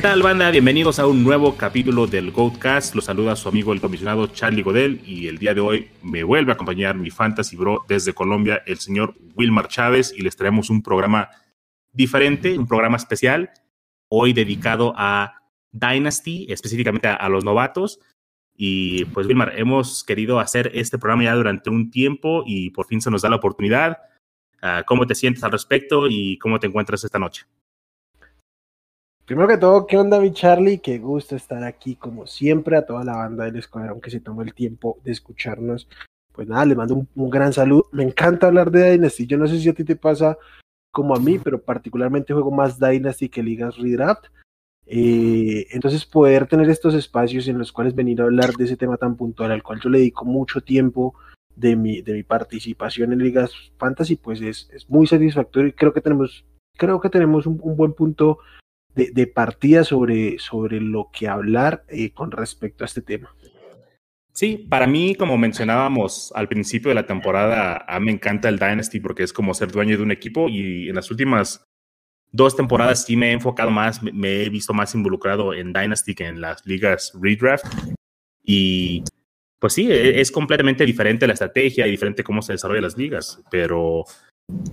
¿Qué tal, banda? Bienvenidos a un nuevo capítulo del Goatcast. Los saluda su amigo el comisionado Charlie Godel y el día de hoy me vuelve a acompañar mi fantasy bro desde Colombia, el señor Wilmar Chávez, y les traemos un programa diferente, un programa especial, hoy dedicado a Dynasty, específicamente a, los novatos. Y pues, Wilmar, hemos querido hacer este programa ya durante un tiempo y por fin se nos da la oportunidad. Ah, ¿Cómo te sientes al respecto y cómo te encuentras esta noche? Primero que todo, ¿qué onda mi Charlie? Qué gusto estar aquí como siempre a toda la banda del escuadrón que se tomó el tiempo de escucharnos. Pues nada, les mando un, gran saludo. Me encanta hablar de Dynasty. Yo no sé si a ti te pasa como a mí, pero particularmente juego más Dynasty que Ligas Redraft. Eh, entonces poder tener estos espacios en los cuales venir a hablar de ese tema tan puntual al cual yo le dedico mucho tiempo de mi, de mi participación en Ligas Fantasy, pues es, es muy satisfactorio y creo que tenemos, creo que tenemos un, un buen punto de, partida sobre, sobre lo que hablar eh, con respecto a este tema. Sí, para mí, como mencionábamos al principio de la temporada, a mí me encanta el Dynasty porque es como ser dueño de un equipo y en las últimas dos temporadas sí me he enfocado más, me he visto más involucrado en Dynasty que en las ligas redraft. Y pues sí, e, es completamente diferente la estrategia y diferente cómo se desarrollan las ligas, pero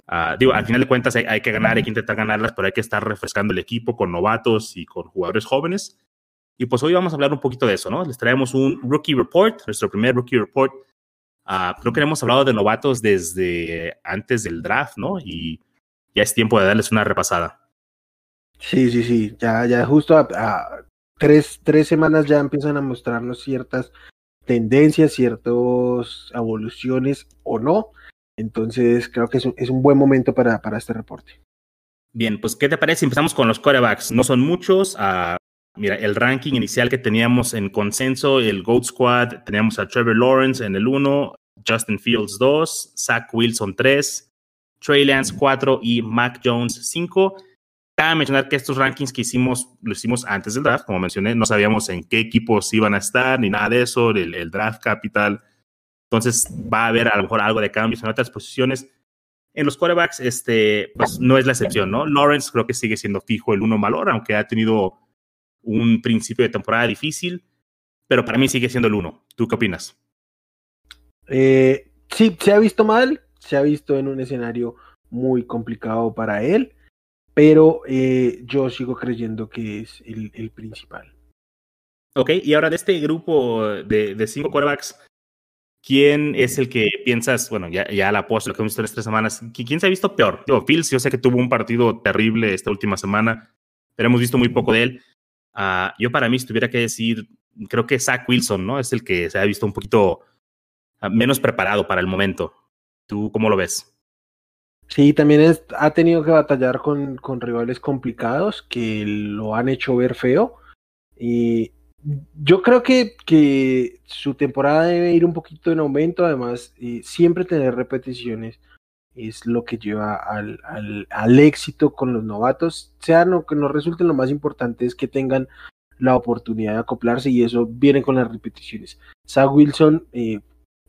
Ah, digo, al final de cuentas hay, que ganar, hay que intentar ganarlas, pero hay que estar refrescando el equipo con novatos y con jugadores jóvenes. Y pues hoy vamos a hablar un poquito de eso, ¿no? Les traemos un Rookie Report, nuestro primer Rookie Report. Uh, creo que hemos hablado de novatos desde antes del draft, ¿no? Y ya es tiempo de darles una repasada. Sí, sí, sí, ya, ya justo a, tres, tres semanas ya empiezan a mostrarnos ciertas tendencias, ciertas evoluciones o no entonces, creo que es un, buen momento para, este reporte. Bien, pues, ¿qué te parece? Empezamos con los quarterbacks. No son muchos. Uh, mira, el ranking inicial que teníamos en consenso, el GOAT Squad, teníamos a Trevor Lawrence en el 1, Justin Fields 2, Zach Wilson 3, Trey Lance 4 y Mac Jones 5. Cabe mencionar que estos rankings que hicimos, lo hicimos antes del draft, como mencioné, no sabíamos en qué equipos iban a estar ni nada de eso, el, el draft capital entonces va a haber a lo mejor algo de cambios en otras posiciones. En los quarterbacks, este, pues no es la excepción, ¿no? Lawrence creo que sigue siendo fijo el uno valor, aunque ha tenido un principio de temporada difícil, pero para mí sigue siendo el uno. ¿Tú qué opinas? Eh, sí, se ha visto mal, se ha visto en un escenario muy complicado para él, pero eh, yo sigo creyendo que es el, principal. Ok, y ahora de este grupo de, de cinco quarterbacks, ¿Quién es el que piensas, bueno, ya, ya la post, lo que hemos visto en estas tres semanas, ¿quién se ha visto peor? Yo, Fields, yo sé que tuvo un partido terrible esta última semana, pero hemos visto muy poco de él. Uh, yo para mí, si tuviera que decir, creo que Zach Wilson, ¿no? Es el que se ha visto un poquito uh, menos preparado para el momento. ¿Tú cómo lo ves? Sí, también es, ha tenido que batallar con, con rivales complicados que lo han hecho ver feo. Y yo creo que, que su temporada debe ir un poquito en aumento, además, eh, siempre tener repeticiones es lo que lleva al, al, éxito con los novatos, sea lo que nos resulte lo más importante es que tengan la oportunidad de acoplarse y eso viene con las repeticiones. Zach Wilson, eh,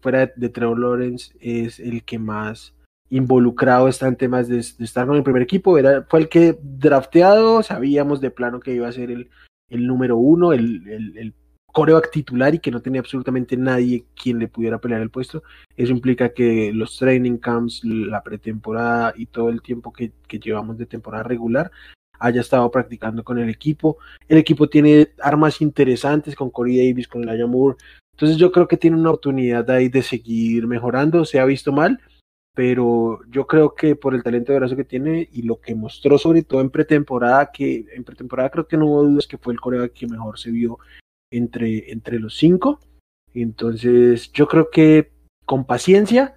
fuera de, Trevor Lawrence, es el que más involucrado está en temas de, estar con el primer equipo, era, fue el que drafteado, sabíamos de plano que iba a ser el, el número uno, el, el, el titular y que no tenía absolutamente nadie quien le pudiera pelear el puesto. Eso implica que los training camps, la pretemporada y todo el tiempo que, que llevamos de temporada regular haya estado practicando con el equipo. El equipo tiene armas interesantes con Corey Davis, con Laia Moore. Entonces yo creo que tiene una oportunidad ahí de seguir mejorando. Se ha visto mal, pero yo creo que por el talento de brazo que tiene y lo que mostró sobre todo en pretemporada, que en pretemporada creo que no hubo dudas que fue el coreback que mejor se vio entre, entre los cinco. Entonces yo creo que con paciencia,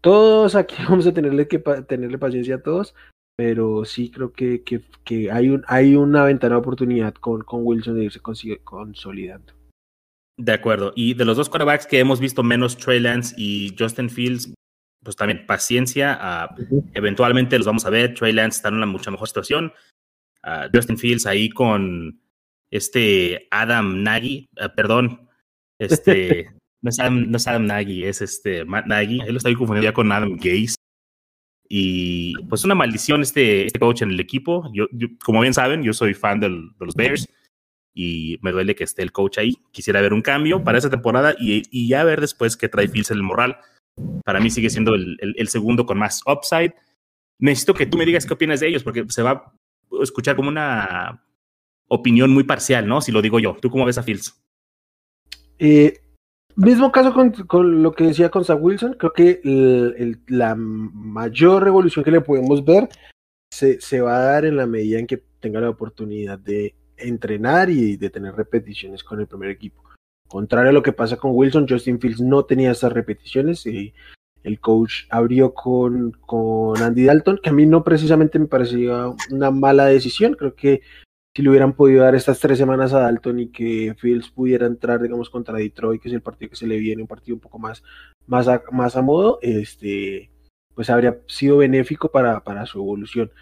todos aquí vamos a tenerle que tenerle paciencia a todos, pero sí creo que, que, hay, un, hay una ventana de oportunidad con, con Wilson de irse consolidando. De acuerdo. Y de los dos quarterbacks que hemos visto menos, Trey Lance y Justin Fields, pues también paciencia. Ah, eventualmente los vamos a ver. Trey Lance está en una mucha mejor situación. Uh, Justin Fields ahí con este Adam Nagy, uh, perdón, este, no es, Adam, no es Adam Nagy, es este Matt Nagy. Él lo estoy confundiendo ya con Adam Gaze. Y pues una maldición este, este coach en el equipo. Yo, como bien saben, yo soy fan de los Bears y me duele que esté el coach ahí. Quisiera ver un cambio para esa temporada y, y ya ver después qué trae Fields en el moral. Para mí sigue siendo el, segundo con más upside. Necesito que tú me digas qué opinas de ellos, porque se va a escuchar como una opinión muy parcial, ¿no? Si lo digo yo. ¿Tú cómo ves a Fields? Eh, mismo caso con, lo que decía con Zach Wilson. Creo que la mayor revolución que le podemos ver se va a dar en la medida en que tenga la oportunidad de entrenar y de tener repeticiones con el primer equipo. Contrario a lo que pasa con Wilson, Justin Fields no tenía esas repeticiones y el coach abrió con, con Andy Dalton, que a mí no precisamente me parecía una mala decisión. Creo que si le hubieran podido dar estas tres semanas a Dalton y que Fields pudiera entrar, digamos, contra Detroit, que es el partido que se le viene, un partido un poco más, más, a, más a modo, este, pues habría sido benéfico para, para su evolución.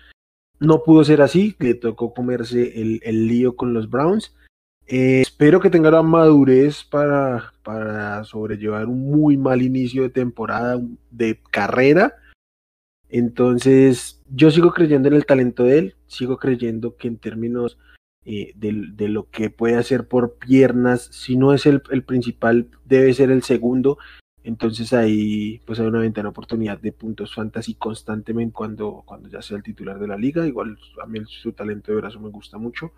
No pudo ser así, le tocó comerse el, el lío con los Browns. Eh, espero que tenga la madurez para, para sobrellevar un muy mal inicio de temporada, de carrera. Entonces, yo sigo creyendo en el talento de él, sigo creyendo que en términos eh, de, de, lo que puede hacer por piernas, si no es el, el principal, debe ser el segundo entonces ahí pues hay una ventana oportunidad de puntos fantasy constantemente cuando, cuando ya sea el titular de la liga. Igual a mí su talento de brazo me gusta mucho.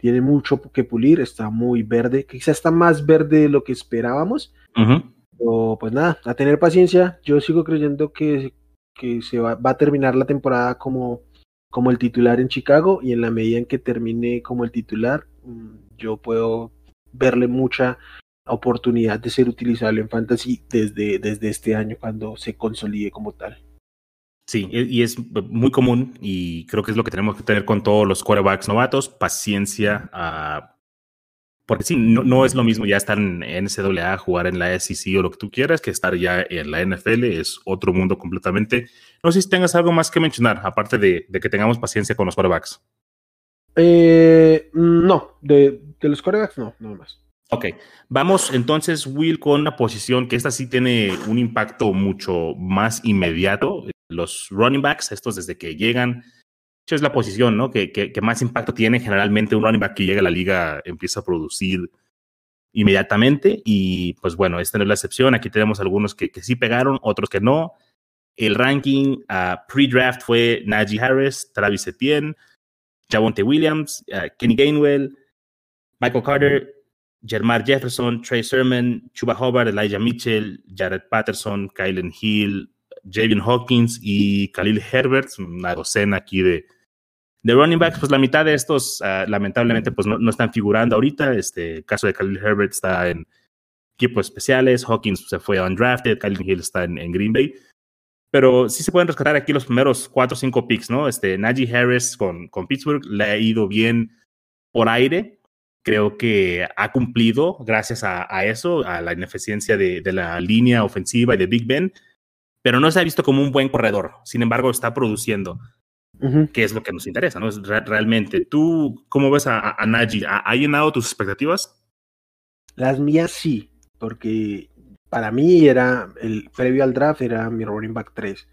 Tiene mucho que pulir, está muy verde, quizás está más verde de lo que esperábamos. Pero pues nada, a tener paciencia. Yo sigo creyendo que, que se va, va, a terminar la temporada como, como el titular en Chicago y en la medida en que termine como el titular, mm, yo puedo verle mucha oportunidad de ser utilizable en fantasy desde, desde este año cuando se consolide como tal. Sí, y es muy común y creo que es lo que tenemos que tener con todos los quarterbacks novatos, paciencia, uh, porque sí, no, no, es lo mismo ya estar en NCAA, jugar en la SEC o lo que tú quieras, que estar ya en la NFL, es otro mundo completamente. No sé si tengas algo más que mencionar, aparte de, de que tengamos paciencia con los quarterbacks. Eh, no, de, de los quarterbacks no, no más. Ok, vamos entonces, Will, con una posición que esta sí tiene un impacto mucho más inmediato. Los running backs, estos desde que llegan, es la posición ¿no? que, que, más impacto tiene. Generalmente un running back que llega a la liga empieza a producir inmediatamente y pues bueno, esta no es la excepción. Aquí tenemos algunos que, que sí pegaron, otros que no. El ranking uh, pre-draft fue Najee Harris, Travis Etienne, Javonte Williams, uh, Kenny Gainwell, Michael Carter, Jermar Jefferson, Trey Sermon, Chuba Hubbard, Elijah Mitchell, Jared Patterson, Kylen Hill, Javion Hawkins y Khalil Herbert, una docena aquí de, de running backs, pues la mitad de estos uh, lamentablemente pues no, no, están figurando ahorita. Este el caso de Khalil Herbert está en equipos especiales, Hawkins se fue undrafted, Kylen Hill está en, en, Green Bay. Pero sí se pueden rescatar aquí los primeros cuatro o cinco picks, ¿no? Este Najee Harris con, con Pittsburgh le ha ido bien por aire, creo que ha cumplido gracias a, a eso, a la ineficiencia de, de, la línea ofensiva y de Big Ben, pero no se ha visto como un buen corredor. Sin embargo, está produciendo, uh -huh. que es lo que nos interesa, ¿no? Es re realmente. ¿Tú cómo ves a, a Najee? ¿Ha, ¿Ha, llenado tus expectativas? Las mías sí, porque para mí era, el previo al draft era mi running back 3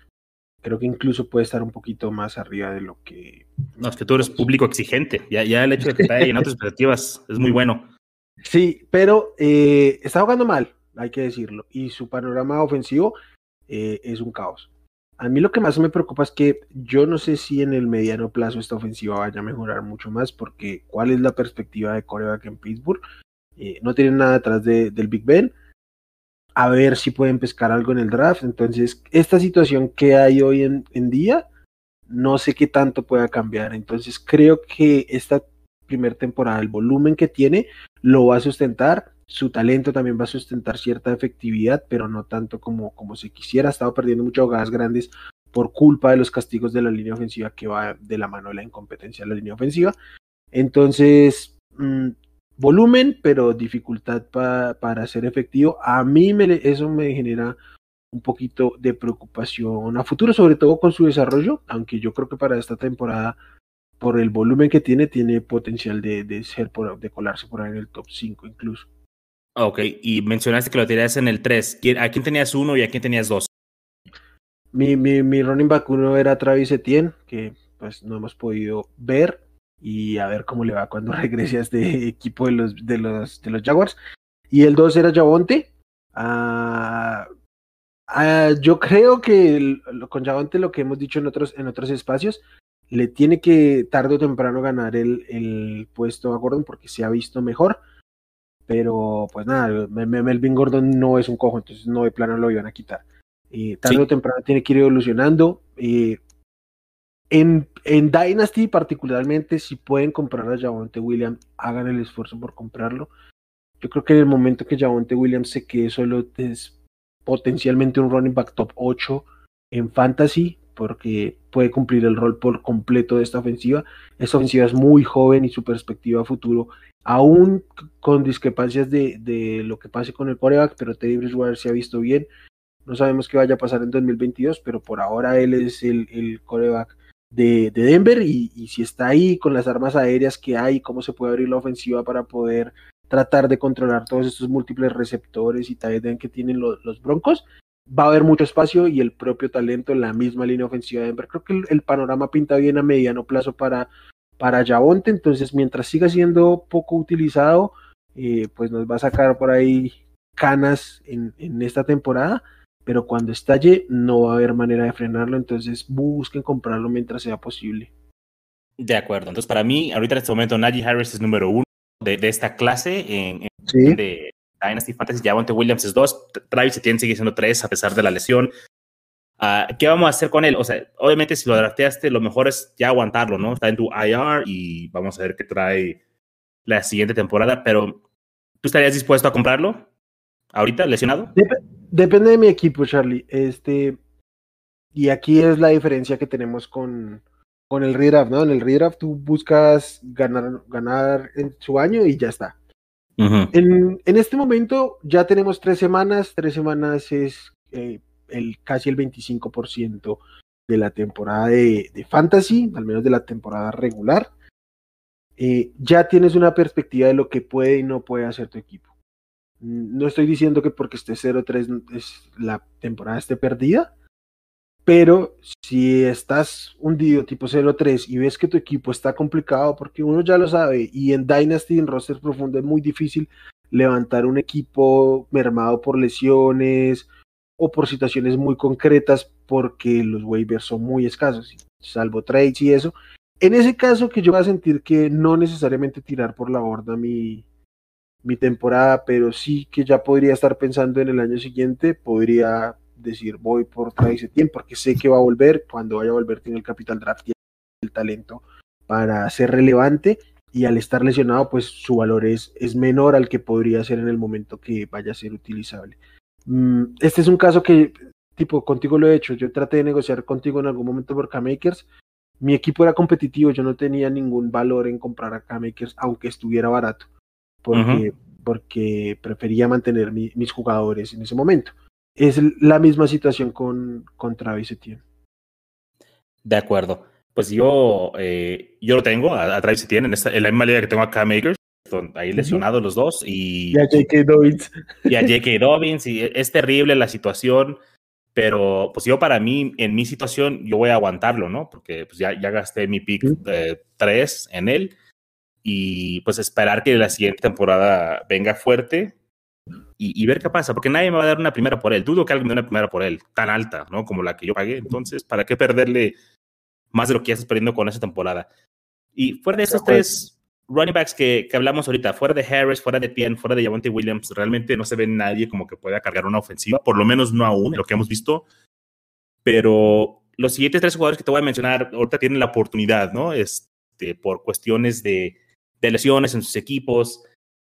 creo que incluso puede estar un poquito más arriba de lo que... No, es que tú eres público exigente, ya, ya el hecho de que te haya llenado tus expectativas es muy bueno. Sí, pero eh, está jugando mal, hay que decirlo, y su panorama ofensivo eh, es un caos. A mí lo que más me preocupa es que yo no sé si en el mediano plazo esta ofensiva vaya a mejorar mucho más, porque cuál es la perspectiva de coreback en Pittsburgh. Eh, no tienen nada detrás de, del Big Ben, a ver si pueden pescar algo en el draft. Entonces, esta situación que hay hoy en, en día, no sé qué tanto pueda cambiar. Entonces, creo que esta primera temporada, el volumen que tiene, lo va a sustentar. Su talento también va a sustentar cierta efectividad, pero no tanto como, como se quisiera. Ha estado perdiendo muchas jugadas grandes por culpa de los castigos de la línea ofensiva que va de la mano de la incompetencia de la línea ofensiva. Entonces, mmm, volumen, pero dificultad pa, para ser efectivo. A mí me, eso me genera un poquito de preocupación a futuro, sobre todo con su desarrollo, aunque yo creo que para esta temporada, por el volumen que tiene, tiene potencial de, de ser por, de colarse por ahí en el top 5 incluso. Ok, y mencionaste que lo tenías en el 3. ¿A quién tenías uno y a quién tenías dos? Mi, mi, mi running back uno era Travis Etienne, que pues no hemos podido ver y a ver cómo le va cuando regrese a este equipo de los, de los, de los Jaguars. Y el 2 era Javonte. Ah, ah, yo creo que con Javonte lo que hemos dicho en otros, en otros espacios, le tiene que tarde o temprano ganar el, el puesto a Gordon porque se ha visto mejor. Pero pues nada, Melvin Gordon no es un cojo, entonces no de plano lo iban a quitar. y tarde o temprano tiene que ir evolucionando. y en, en Dynasty, particularmente, si pueden comprar a Javonte Williams, hagan el esfuerzo por comprarlo. Yo creo que en el momento que Javonte Williams se quede solo es potencialmente un running back top 8 en fantasy, porque puede cumplir el rol por completo de esta ofensiva. Esta ofensiva es muy joven y su perspectiva a futuro, aún con discrepancias de, lo que pase con el quarterback, pero Teddy Bridgewater se ha visto bien. No sabemos qué vaya a pasar en 2022, pero por ahora él es el, el coreback de, Denver y, si está ahí con las armas aéreas que hay, cómo se puede abrir la ofensiva para poder tratar de controlar todos estos múltiples receptores y tal que tienen los, Broncos, va a haber mucho espacio y el propio talento en la misma línea ofensiva de Denver. Creo que el, panorama pinta bien a mediano plazo para, para Javonte, entonces mientras siga siendo poco utilizado, eh, pues nos va a sacar por ahí canas en, en esta temporada pero cuando estalle no va a haber manera de frenarlo, entonces busquen comprarlo mientras sea posible. De acuerdo, entonces para mí, ahorita en este momento, Najee Harris es número uno de, de esta clase en, de Dynasty Fantasy, Javonte Williams es dos, Travis Etienne sigue siendo tres a pesar de la lesión. Uh, ¿Qué vamos a hacer con él? O sea, obviamente si lo drafteaste, lo mejor es ya aguantarlo, ¿no? Está en tu IR y vamos a ver qué trae la siguiente temporada, pero ¿tú estarías dispuesto a comprarlo? ¿Ahorita lesionado? depende de mi equipo, Charlie. Este, y aquí es la diferencia que tenemos con, con el redraft, ¿no? En el redraft tú buscas ganar, ganar en su año y ya está. En, este momento ya tenemos tres semanas, tres semanas es eh, el, casi el 25% de la temporada de, fantasy, al menos de la temporada regular. Eh, ya tienes una perspectiva de lo que puede y no puede hacer tu equipo. No estoy diciendo que porque esté 0-3 es la temporada esté perdida, pero si estás hundido tipo 0-3 y ves que tu equipo está complicado, porque uno ya lo sabe, y en Dynasty, en roster profundo, es muy difícil levantar un equipo mermado por lesiones o por situaciones muy concretas porque los waivers son muy escasos, salvo trades y eso. En ese caso que yo voy a sentir que no necesariamente tirar por la borda mi, mi temporada, pero sí que ya podría estar pensando en el año siguiente, podría decir voy por Travis tiempo porque sé que va a volver, cuando vaya a volver tiene el capital draft y el talento para ser relevante y al estar lesionado pues su valor es, es menor al que podría ser en el momento que vaya a ser utilizable. Mm, este es un caso que tipo contigo lo he hecho, yo traté de negociar contigo en algún momento por K-Makers, mi equipo era competitivo, yo no tenía ningún valor en comprar a K-Makers aunque estuviera barato porque, porque prefería mantener mis jugadores en ese momento. Es la misma situación con, con Travis Etienne. De acuerdo. Pues yo, eh, yo lo tengo a, Travis Etienne en, en, la misma liga que tengo acá Makers, ahí lesionados los dos. Y, y a J.K. Dobbins. Y a J.K. Dobbins. Y es terrible la situación. Pero pues yo para mí, en mi situación, yo voy a aguantarlo, ¿no? Porque pues ya, ya gasté mi pick 3 en él y pues esperar que la siguiente temporada venga fuerte y, ver qué pasa, porque nadie me va a dar una primera por él. Dudo que alguien me dé una primera por él tan alta, ¿no? Como la que yo pagué. Entonces, ¿para qué perderle más de lo que ya estás perdiendo con esa temporada? Y fuera de esos tres running backs que, que, hablamos ahorita, fuera de Harris, fuera de Pien, fuera de Javonte Williams, realmente no se ve nadie como que pueda cargar una ofensiva, por lo menos no aún, lo que hemos visto. Pero los siguientes tres jugadores que te voy a mencionar ahorita tienen la oportunidad, ¿no? Este, por cuestiones de de lesiones en sus equipos.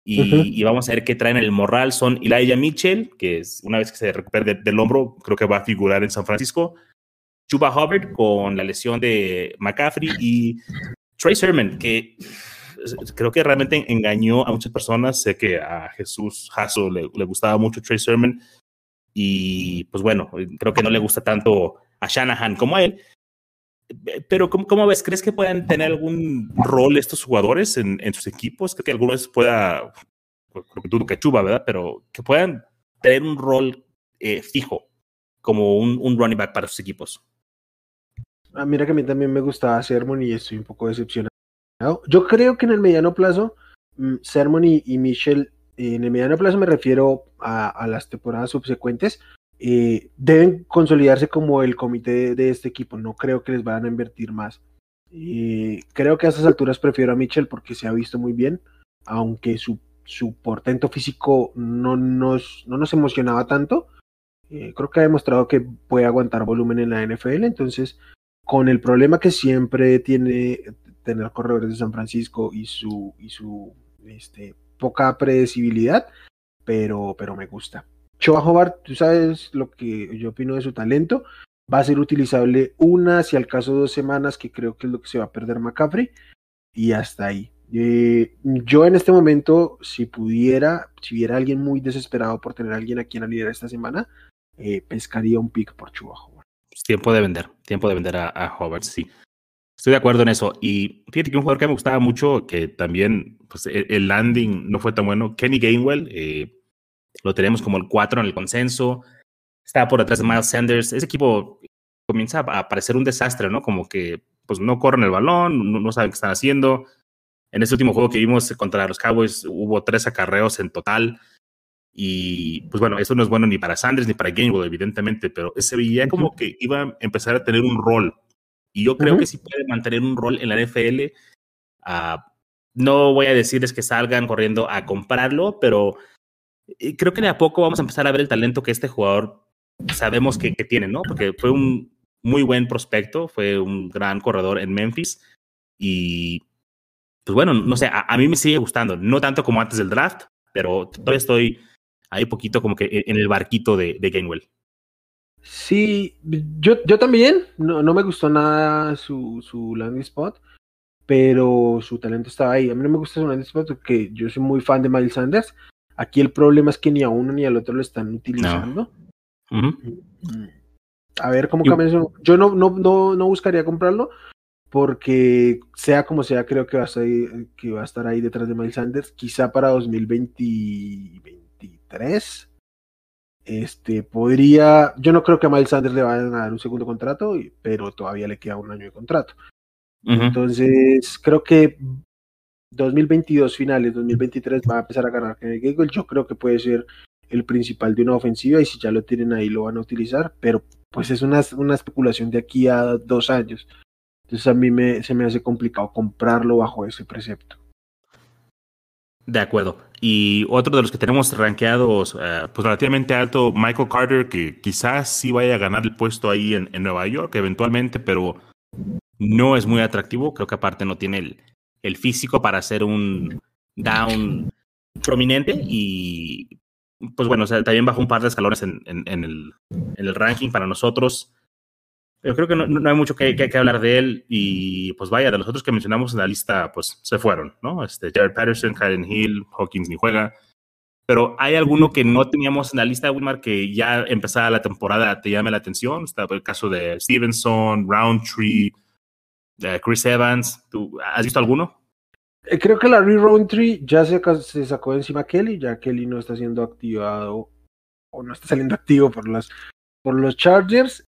Y, vamos a ver qué traen el moral. Son Elijah Mitchell, que es una vez que se recupere del hombro, creo que va a figurar en San Francisco. Chuba Hubbard con la lesión de McCaffrey y Trey Sermon, que creo que realmente engañó a muchas personas. Sé que a Jesús Hasso le, le, gustaba mucho Trey Sermon y pues bueno, creo que no le gusta tanto a Shanahan como a él. Pero, ¿cómo, ves? ¿Crees que puedan tener algún rol estos jugadores en, sus equipos? Creo que algunos pueda, creo que tú, que chuba, ¿verdad? Pero que puedan tener un rol eh, fijo como un, un running back para sus equipos. Ah, mira que a mí también me gustaba Sermon y estoy un poco decepcionado. Yo creo que en el mediano plazo, mm, Sermon y, y Mitchell, en el mediano plazo me refiero a, las temporadas subsecuentes, eh, deben consolidarse como el comité de, este equipo. No creo que les vayan a invertir más. Eh, creo que a estas alturas prefiero a Mitchell porque se ha visto muy bien, aunque su, su portento físico no nos, no nos emocionaba tanto. Eh, creo que ha demostrado que puede aguantar volumen en la NFL, entonces con el problema que siempre tiene tener corredores de San Francisco y su, y su este, poca predecibilidad, pero, pero me gusta. Choa Hobart, tú sabes lo que yo opino de su talento, va a ser utilizable una, si al caso dos semanas, que creo que es lo que se va a perder McCaffrey, y hasta ahí. Eh, yo en este momento, si pudiera, si hubiera alguien muy desesperado por tener a alguien aquí en la líder esta semana, eh, pescaría un pick por Chuba Hobart. tiempo de vender, tiempo de vender a, a Hobart, sí. Estoy de acuerdo en eso. Y fíjate que un jugador que me gustaba mucho, que también pues, e, el, landing no fue tan bueno, Kenny Gainwell, eh, lo tenemos como el 4 en el consenso. Está por detrás de Miles Sanders. Ese equipo comienza a parecer un desastre, ¿no? Como que pues no corren el balón, no, saben qué están haciendo. En ese último juego que vimos contra los Cowboys hubo tres acarreos en total. Y pues bueno, eso no es bueno ni para Sanders ni para Gainwell, evidentemente, pero se veía como que iba a empezar a tener un rol y yo creo que sí puede mantener un rol en la NFL. Ah, no voy a decirles que salgan corriendo a comprarlo, pero creo que de a poco vamos a empezar a ver el talento que este jugador sabemos que, tiene, ¿no? Porque fue un muy buen prospecto, fue un gran corredor en Memphis y pues bueno, no sé, a, mí me sigue gustando, no tanto como antes del draft, pero todavía estoy ahí poquito como que en el barquito de, de Gainwell. Sí, yo, yo también, no, no me gustó nada su, su landing spot, pero su talento estaba ahí. A mí no me gusta su landing spot porque yo soy muy fan de Miles Sanders. Aquí el problema es que ni a uno ni al otro lo están utilizando. Mm, a ver cómo cambia eso. Yo no, no, no, no buscaría comprarlo porque sea como sea, creo que va, a estar, que va a estar ahí detrás de Miles Sanders. Quizá para 2023 este, podría, yo no creo que a Miles Sanders le vayan a dar un segundo contrato, pero todavía le queda un año de contrato. Entonces, creo que 2022 finales, 2023 va a empezar a ganar Gagel. Yo creo que puede ser el principal de una ofensiva y si ya lo tienen ahí lo van a utilizar, pero pues es una, una especulación de aquí a dos años. Entonces a mí me, se me hace complicado comprarlo bajo ese precepto. De acuerdo. Y otro de los que tenemos rankeados, eh, pues relativamente alto, Michael Carter, que quizás sí vaya a ganar el puesto ahí en, Nueva York eventualmente, pero no es muy atractivo. Creo que aparte no tiene el, el físico para ser un down prominente y pues bueno, también bajó un par de escalones en, en, el, en el ranking para nosotros. Pero creo que no, hay mucho que, que, hablar de él. Y pues vaya, de los otros que mencionamos en la lista, pues se fueron, ¿no? Este, Jared Patterson, Karen Hill, Hawkins ni juega. Pero hay alguno que no teníamos en la lista, Wilmar, que ya empezada la temporada te llame la atención. Está el caso de Stevenson, Roundtree, de Chris Evans. ¿Tú has visto alguno? Eh, creo que Larry Roundtree ya se, sacó encima a Kelly, ya Kelly no está siendo activado o no está saliendo activo por, las, por los Chargers.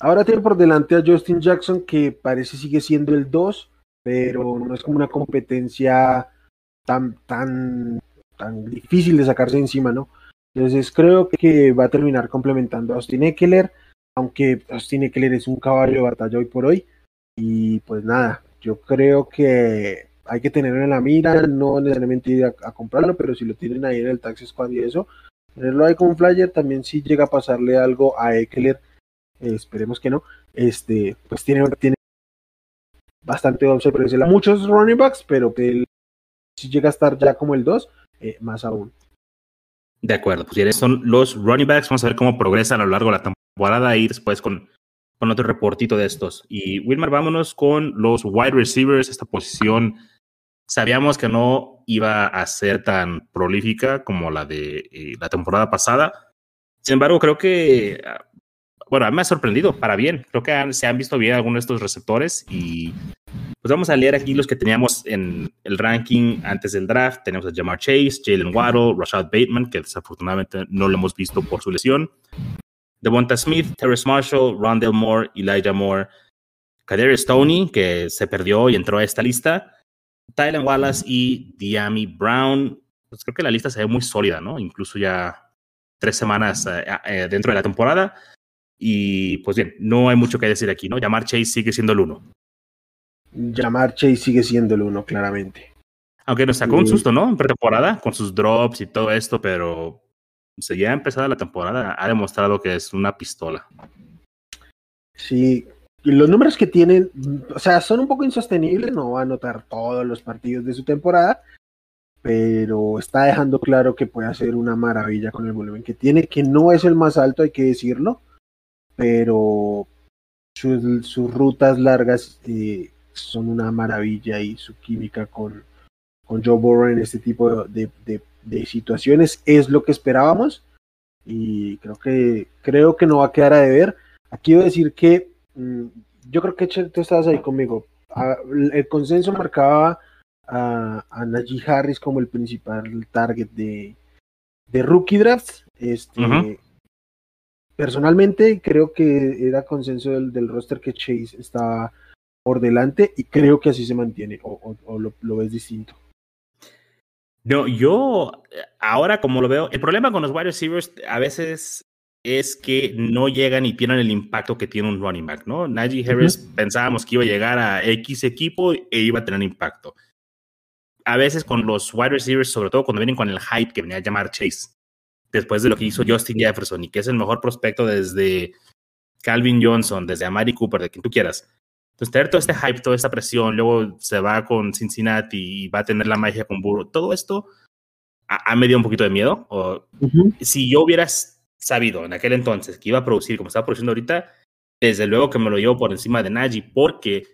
Ahora tiene por delante a Justin Jackson, que parece sigue siendo el 2, pero no es como una competencia tan, tan, tan difícil de sacarse encima, ¿no? Entonces creo que va a terminar complementando a Austin Eckler, aunque Austin Eckler es un caballo de batalla hoy por hoy. Y pues nada, yo creo que hay que tenerlo en la mira, no necesariamente ir a, comprarlo, pero si lo tienen ahí en el Taxi Squad y eso, tenerlo ahí como un flyer, también si llega a pasarle algo a Eckler esperemos que no, este, pues tiene, tiene bastante observación. Muchos running backs, pero que si llega a estar ya como el 2, eh, más aún. De acuerdo, pues son los running backs, vamos a ver cómo progresan a lo largo de la temporada y después con, con otro reportito de estos. Y Wilmar, vámonos con los wide receivers, esta posición sabíamos que no iba a ser tan prolífica como la de eh, la temporada pasada. Sin embargo, creo que bueno, a mí me ha sorprendido para bien. Creo que se han visto bien algunos de estos receptores y pues vamos a leer aquí los que teníamos en el ranking antes del draft. Tenemos a Jamar Chase, Jalen Waddle, Rashad Bateman, que desafortunadamente no lo hemos visto por su lesión. Devonta Smith, Terrence Marshall, Rondell Moore, Elijah Moore, Kader Stoney, que se perdió y entró a esta lista, Tylen Wallace y Diami Brown. Pues creo que la lista se ve muy sólida, ¿no? Incluso ya tres semanas eh, eh, dentro de la temporada. Y pues bien, no hay mucho que decir aquí, ¿no? Llamar Chase sigue siendo el uno. Llamar Chase sigue siendo el uno, claramente. Aunque nos sacó un susto, ¿no? En pretemporada, con sus drops y todo esto, pero se ya empezada la temporada, ha demostrado que es una pistola. Sí, los números que tienen, o sea, son un poco insostenibles, no va a anotar todos los partidos de su temporada, pero está dejando claro que puede hacer una maravilla con el volumen que tiene, que no es el más alto, hay que decirlo, pero sus, rutas largas eh, son una maravilla y su química con, con Joe Burrow en este tipo de, situaciones es lo que esperábamos y creo que creo que no va a quedar a deber. Aquí voy a decir que mm, yo creo que tú estabas ahí conmigo. el consenso marcaba a, a Najee Harris como el principal target de, de rookie drafts. Este, Personalmente creo que era consenso del, del, roster que Chase estaba por delante y creo que así se mantiene o, lo, lo, ves distinto. No, yo ahora como lo veo, el problema con los wide receivers a veces es que no llegan y tienen el impacto que tiene un running back, ¿no? Najee Harris pensábamos que iba a llegar a X equipo e iba a tener impacto. A veces con los wide receivers, sobre todo cuando vienen con el hype que venía a llamar Chase, después de lo que hizo Justin Jefferson y que es el mejor prospecto desde Calvin Johnson, desde Amari Cooper, de quien tú quieras. Entonces, tener todo este hype, toda esta presión, luego se va con Cincinnati y va a tener la magia con Burro, todo esto ha, me dio un poquito de miedo. O, Si yo hubiera sabido en aquel entonces que iba a producir como estaba produciendo ahorita, desde luego que me lo llevo por encima de Najee, porque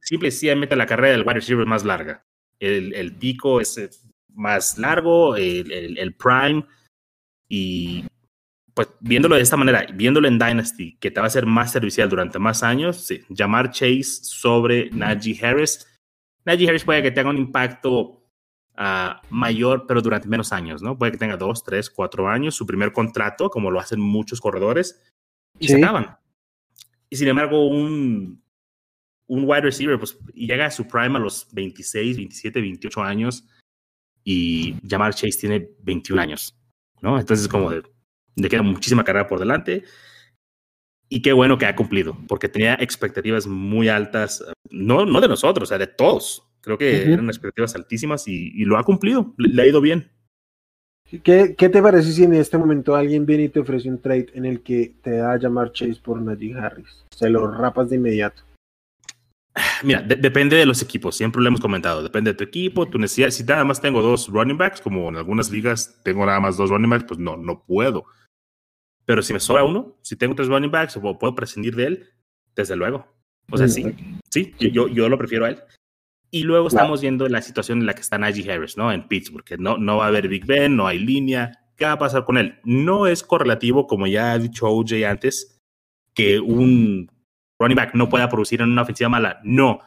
simple y sencillamente la carrera del wide receiver es más larga. El, el pico es eh, más largo, el, el, el prime y pues viéndolo de esta manera, viéndolo en Dynasty, que te va a ser más servicial durante más años, sí, llamar Chase sobre Najee Harris. Najee Harris puede que tenga un impacto uh, mayor, pero durante menos años, ¿no? Puede que tenga dos, tres, cuatro años, su primer contrato, como lo hacen muchos corredores, y se acaban. Y sin embargo, un, un wide receiver, pues llega a su prime a los 26, 27, 28 años, y llamar Chase tiene 21 años. ¿no? Entonces, como de, de queda muchísima carrera por delante. Y qué bueno que ha cumplido, porque tenía expectativas muy altas, no, no de nosotros, o sea, de todos. Creo que eran expectativas altísimas y, lo ha cumplido, le, ha ido bien. ¿Qué, ¿Qué, te parece si en este momento alguien viene y te ofrece un trade en el que te da a llamar Chase por Najee Harris? Se lo rapas de inmediato. Mira, depende de los equipos, siempre lo hemos comentado, depende de tu equipo, tu necesidad. Si nada más tengo dos running backs, como en algunas ligas tengo nada más dos running backs, pues no, no puedo. Pero si me sobra uno, si tengo tres running backs o puedo prescindir de él, desde luego. O sea, sí, sí, yo, yo lo prefiero a él. Y luego estamos viendo la situación en la que está Najee Harris, ¿no? En Pittsburgh, que no, no va a haber Big Ben, no hay línea. ¿Qué va a pasar con él? No es correlativo, como ya ha dicho OJ antes, que un running back no pueda producir en una ofensiva mala, no.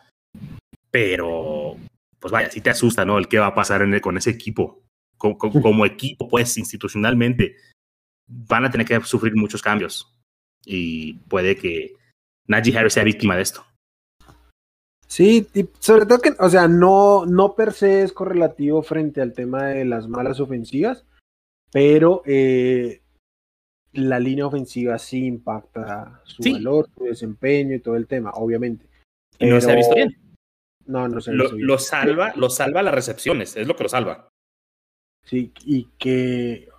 Pero, pues vaya, sí te asusta, ¿no? El qué va a pasar con ese equipo. Como, equipo, pues, institucionalmente, van a tener que sufrir muchos cambios. Y puede que Najee Harris sea víctima de esto. Sí, sobre todo que, o sea, no, no per se es correlativo frente al tema de las malas ofensivas, pero eh, la línea ofensiva sí impacta su valor, su desempeño y todo el tema, obviamente. Y no se ha visto bien. No, no se ha visto bien. Lo salva, lo salva las recepciones, es lo que lo salva. Sí, y que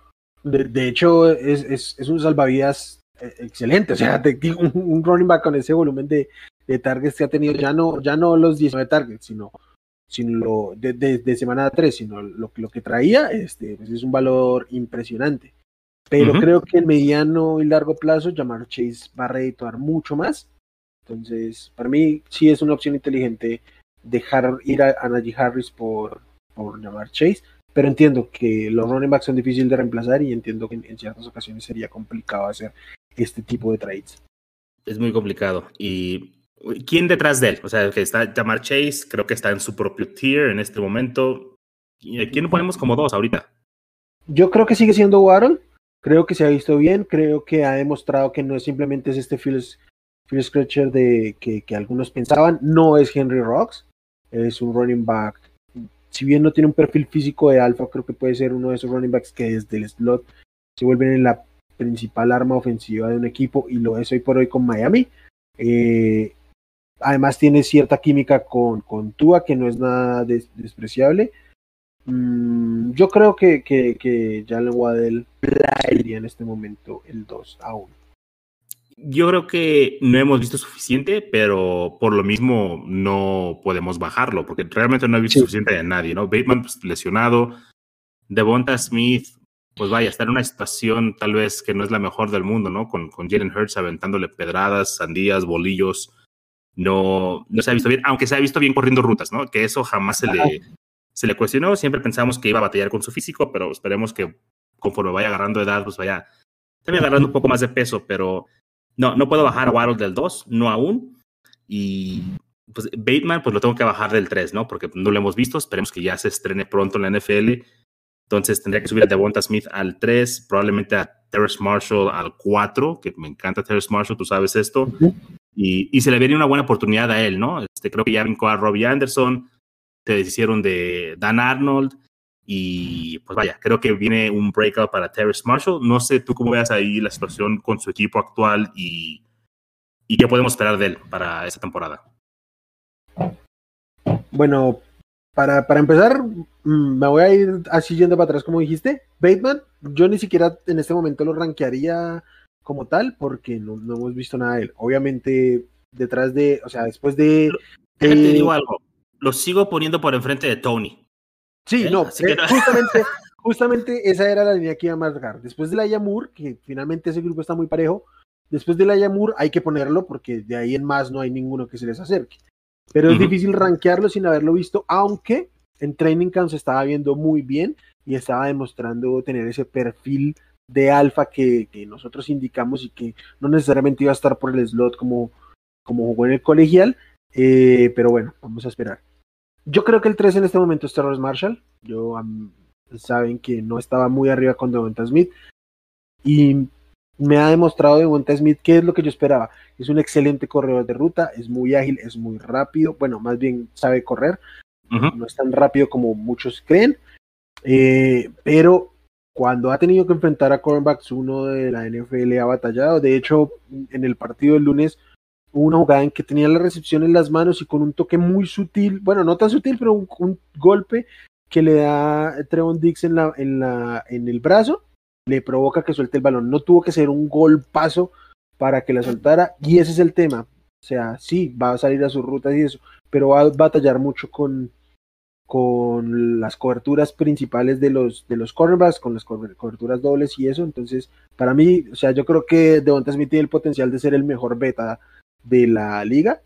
de, hecho es, es, es, un salvavidas eh, excelente. O sea, te, un, un running back con ese volumen de, de targets que ha tenido, ya no, ya no los 19 targets, sino, sino lo, de, de, semana 3, sino lo, lo que traía, este, pues es un valor impresionante. Pero creo que en mediano y largo plazo, llamar Chase va a redituar mucho más. Entonces, para mí sí es una opción inteligente dejar ir a, Najee Harris por, por llamar Chase. Pero entiendo que los running backs son difíciles de reemplazar y entiendo que en, ciertas ocasiones sería complicado hacer este tipo de trades. Es muy complicado. ¿Y quién detrás de él? O sea, que está llamar Chase, creo que está en su propio tier en este momento. ¿Quién ponemos como dos ahorita? Yo creo que sigue siendo Warren Creo que se ha visto bien, creo que ha demostrado que no es simplemente es este Phil, Scratcher de que, que, algunos pensaban, no es Henry Rocks, es un running back. Si bien no tiene un perfil físico de alfa, creo que puede ser uno de esos running backs que desde el slot se vuelven en la principal arma ofensiva de un equipo y lo es hoy por hoy con Miami. Eh, además tiene cierta química con, con Tua que no es nada despreciable. Mm, yo creo que, que, que Jalen Waddell sería en este momento el 2 a 1. Yo creo que no hemos visto suficiente, pero por lo mismo no podemos bajarlo, porque realmente no he visto suficiente de nadie, ¿no? Bateman pues, lesionado, Devonta Smith, pues vaya, está en una situación tal vez que no es la mejor del mundo, ¿no? Con, con Jalen Hurts aventándole pedradas, sandías, bolillos. No, no se ha visto bien, aunque se ha visto bien corriendo rutas, ¿no? Que eso jamás se le, se le cuestionó. Siempre pensamos que iba a batallar con su físico, pero esperemos que conforme vaya agarrando edad, pues vaya también agarrando un poco más de peso, pero no, no puedo bajar a Waddle del 2, no aún. Y pues Bateman, pues lo tengo que bajar del 3, ¿no? Porque no lo hemos visto. Esperemos que ya se estrene pronto en la NFL. Entonces tendría que subir a Devonta Smith al 3, probablemente a Terrence Marshall al 4, que me encanta Terrence Marshall, tú sabes esto. y, y, se le viene una buena oportunidad a él, ¿no? Este, creo que ya brincó a Robbie Anderson, se deshicieron de Dan Arnold. Y pues vaya, creo que viene un breakout para Terrence Marshall. No sé tú cómo veas ahí la situación con su equipo actual y, y qué podemos esperar de él para esta temporada. Bueno, para, para empezar, mm, me voy a ir así yendo para atrás, como dijiste. Bateman, yo ni siquiera en este momento lo rankearía como tal, porque no, no hemos visto nada de él. Obviamente, detrás de, o sea, después de. Te digo algo, lo sigo poniendo por enfrente de Tony. Sí, ¿Eh? no, eh, justamente, justamente esa era la línea que iba a marcar. Después de la Yamur, que finalmente ese grupo está muy parejo, después de la Yamur hay que ponerlo porque de ahí en más no hay ninguno que se les acerque. Pero es difícil rankearlo sin haberlo visto, aunque en Training Camp se estaba viendo muy bien y estaba demostrando tener ese perfil de alfa que, que, nosotros indicamos y que no necesariamente iba a estar por el slot como, como jugó en el colegial. Eh, pero bueno, vamos a esperar. Yo creo que el 3 en este momento es Terrence Marshall. Yo saben que no estaba muy arriba con Devonta Smith. Y me ha demostrado Devonta Smith qué es lo que yo esperaba. Es un excelente corredor de ruta, es muy ágil, es muy rápido. Bueno, más bien sabe correr. No es tan rápido como muchos creen. Eh, pero cuando ha tenido que enfrentar a cornerbacks, uno de la NFL ha batallado. De hecho, en el partido del lunes una jugada en que tenía la recepción en las manos y con un toque muy sutil, bueno, no tan sutil, pero un, golpe que le da Trevon Dix en, la, en, la, en el brazo, le provoca que suelte el balón. No tuvo que ser un golpazo para que la soltara, y ese es el tema. O sea, sí, va a salir a sus rutas y eso, pero va a batallar mucho con, con las coberturas principales de los, de los cornerbacks, con las coberturas dobles y eso. Entonces, para mí, o sea, yo creo que Devonta Smith tiene el potencial de ser el mejor beta de la liga.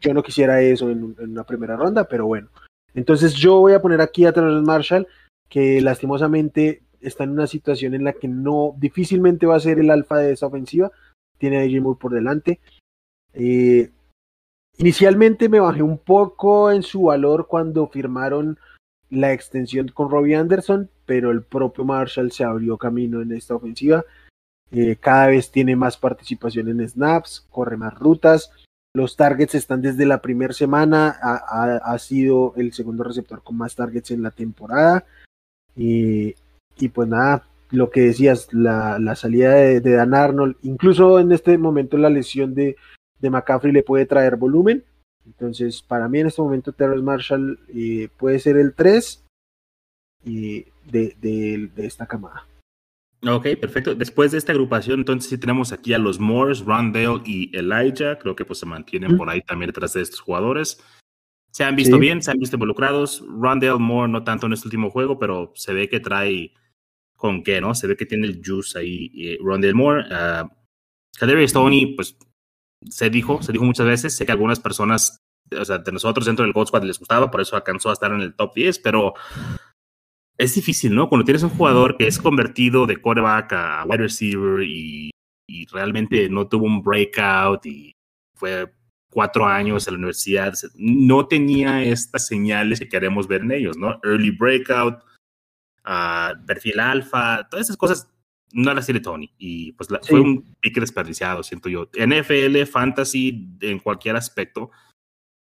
Yo no quisiera eso en, una primera ronda, pero bueno. Entonces yo voy a poner aquí a Terrence Marshall, que lastimosamente está en una situación en la que no difícilmente va a ser el alfa de esa ofensiva. Tiene a Moore por delante. Eh, inicialmente me bajé un poco en su valor cuando firmaron la extensión con Robbie Anderson, pero el propio Marshall se abrió camino en esta ofensiva. Eh, cada vez tiene más participación en snaps, corre más rutas. Los targets están desde la primera semana, ha, sido el segundo receptor con más targets en la temporada. y pues nada, lo que decías, la, salida de, Dan Arnold, incluso en este momento la lesión de, de McCaffrey le puede traer volumen. Entonces, para mí en este momento Terrence Marshall eh, puede ser el 3 de, de esta camada. Ok, perfecto. Después de esta agrupación, entonces sí tenemos aquí a los Moores, Rondale y Elijah. Creo que pues se mantienen por ahí también detrás de estos jugadores. Se han visto bien, se han visto involucrados. Rondale Moore no tanto en este último juego, pero se ve que trae con qué, ¿no? Se ve que tiene el juice ahí. Eh, Rondale Moore. Uh, Stoney, pues se dijo, se dijo muchas veces. Sé que algunas personas, o sea, de nosotros dentro del God Squad les gustaba, por eso alcanzó a estar en el top 10, pero es difícil, ¿no? Cuando tienes un jugador que es convertido de quarterback a wide receiver y, realmente no tuvo un breakout y fue cuatro años en la universidad, no tenía estas señales que queremos ver en ellos, ¿no? Early breakout, perfil alfa, todas esas cosas no las tiene Tony. Y pues fue un pick desperdiciado, siento yo. NFL, fantasy, en cualquier aspecto,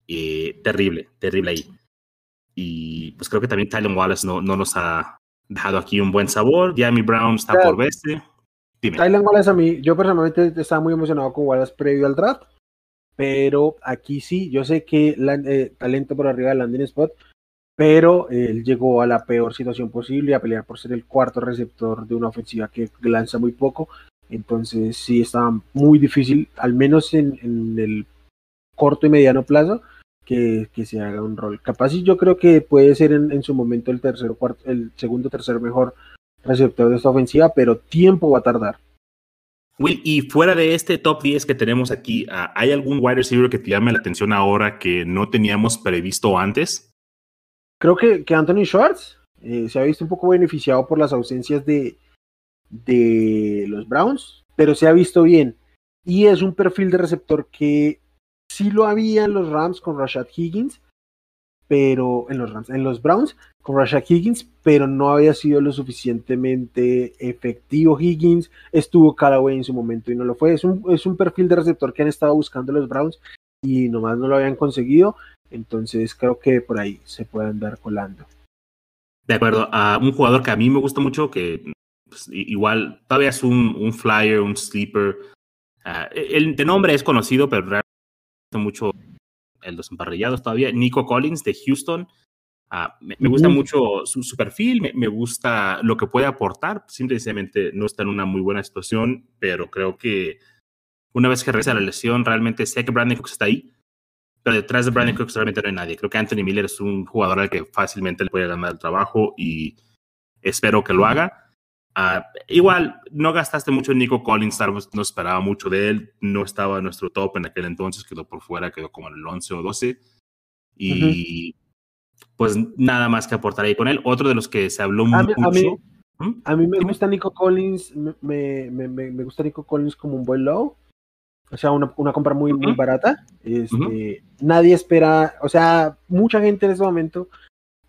eh, terrible, terrible ahí. Y pues creo que también Tylen Wallace no, no nos ha dejado aquí un buen sabor. Jamie Brown está por verse. Tylen Wallace a mí, yo personalmente estaba muy emocionado con Wallace previo al draft, pero aquí sí, yo sé que eh, talento por arriba del landing spot, pero él llegó a la peor situación posible, a pelear por ser el cuarto receptor de una ofensiva que lanza muy poco. Entonces sí estaba muy difícil, al menos en, el corto y mediano plazo, que, se haga un rol. Capaz y yo creo que puede ser en, su momento el tercero, cuarto, el segundo, tercer mejor receptor de esta ofensiva, pero tiempo va a tardar. Will, y fuera de este top 10 que tenemos aquí, ah, ¿hay algún wide receiver que te llame la atención ahora que no teníamos previsto antes? Creo que, que Anthony Schwartz eh, se ha visto un poco beneficiado por las ausencias de, de los Browns, pero se ha visto bien. Y es un perfil de receptor que sí lo había en los Rams con Rashad Higgins, pero en los Rams, en los Browns con Rashad Higgins, pero no había sido lo suficientemente efectivo Higgins. Estuvo Callaway en su momento y no lo fue. Es un, es un perfil de receptor que han estado buscando los Browns y nomás no lo habían conseguido. Entonces creo que por ahí se puede andar colando. De acuerdo, a un jugador que a mí me gusta mucho, que pues, igual todavía es un, un flyer, un sleeper. Ah, el de nombre es conocido, pero mucho el los emparrillados todavía. Nico Collins de Houston. Ah, me, gusta mucho su, su perfil, me, me, gusta lo que puede aportar. Simplemente no está en una muy buena situación, pero creo que una vez que regresa la lesión, realmente sé que Brandon Cooks está ahí, pero detrás de Brandon Cooks realmente no hay nadie. Creo que Anthony Miller es un jugador al que fácilmente le puede ganar el trabajo y espero que lo haga. Uh, igual, no gastaste mucho en Nico Collins, no esperaba mucho de él, no estaba en nuestro top en aquel entonces, quedó por fuera, quedó como en el 11 o 12. Y pues nada más que aportar ahí con él. Otro de los que se habló mucho. A mí, ¿Mm? a mí me gusta Nico Collins, me, me, me, gusta Nico Collins como un buen low. O sea, una, una compra muy, muy barata. Este, Nadie espera, o sea, mucha gente en ese momento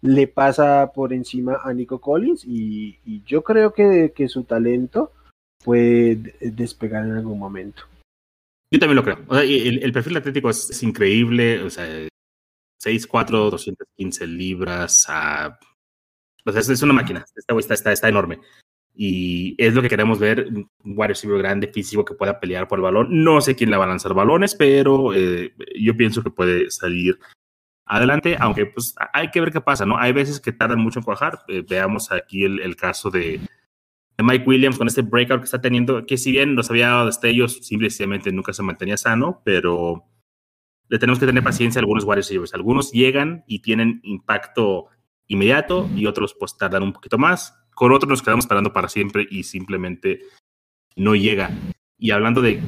le pasa por encima a Nico Collins y, yo creo que, que, su talento puede despegar en algún momento. Yo también lo creo. O sea, el, el, perfil atlético es, increíble. O sea, 6'4, 215 libras. O sea, es, una máquina. Esta está, está, está enorme. Y es lo que queremos ver, un wide receiver grande, físico, que pueda pelear por el balón. No sé quién le va a lanzar balones, pero eh, yo pienso que puede salir adelante, aunque pues hay que ver qué pasa, ¿no? Hay veces que tardan mucho en cuajar. Eh, veamos aquí el, caso de, Mike Williams con este breakout que está teniendo, que si bien nos había dado destellos, simplemente nunca se mantenía sano, pero le tenemos que tener paciencia a algunos wide receivers. Algunos llegan y tienen impacto inmediato y otros pues tardan un poquito más con otros nos quedamos esperando para siempre y simplemente no llega. Y hablando de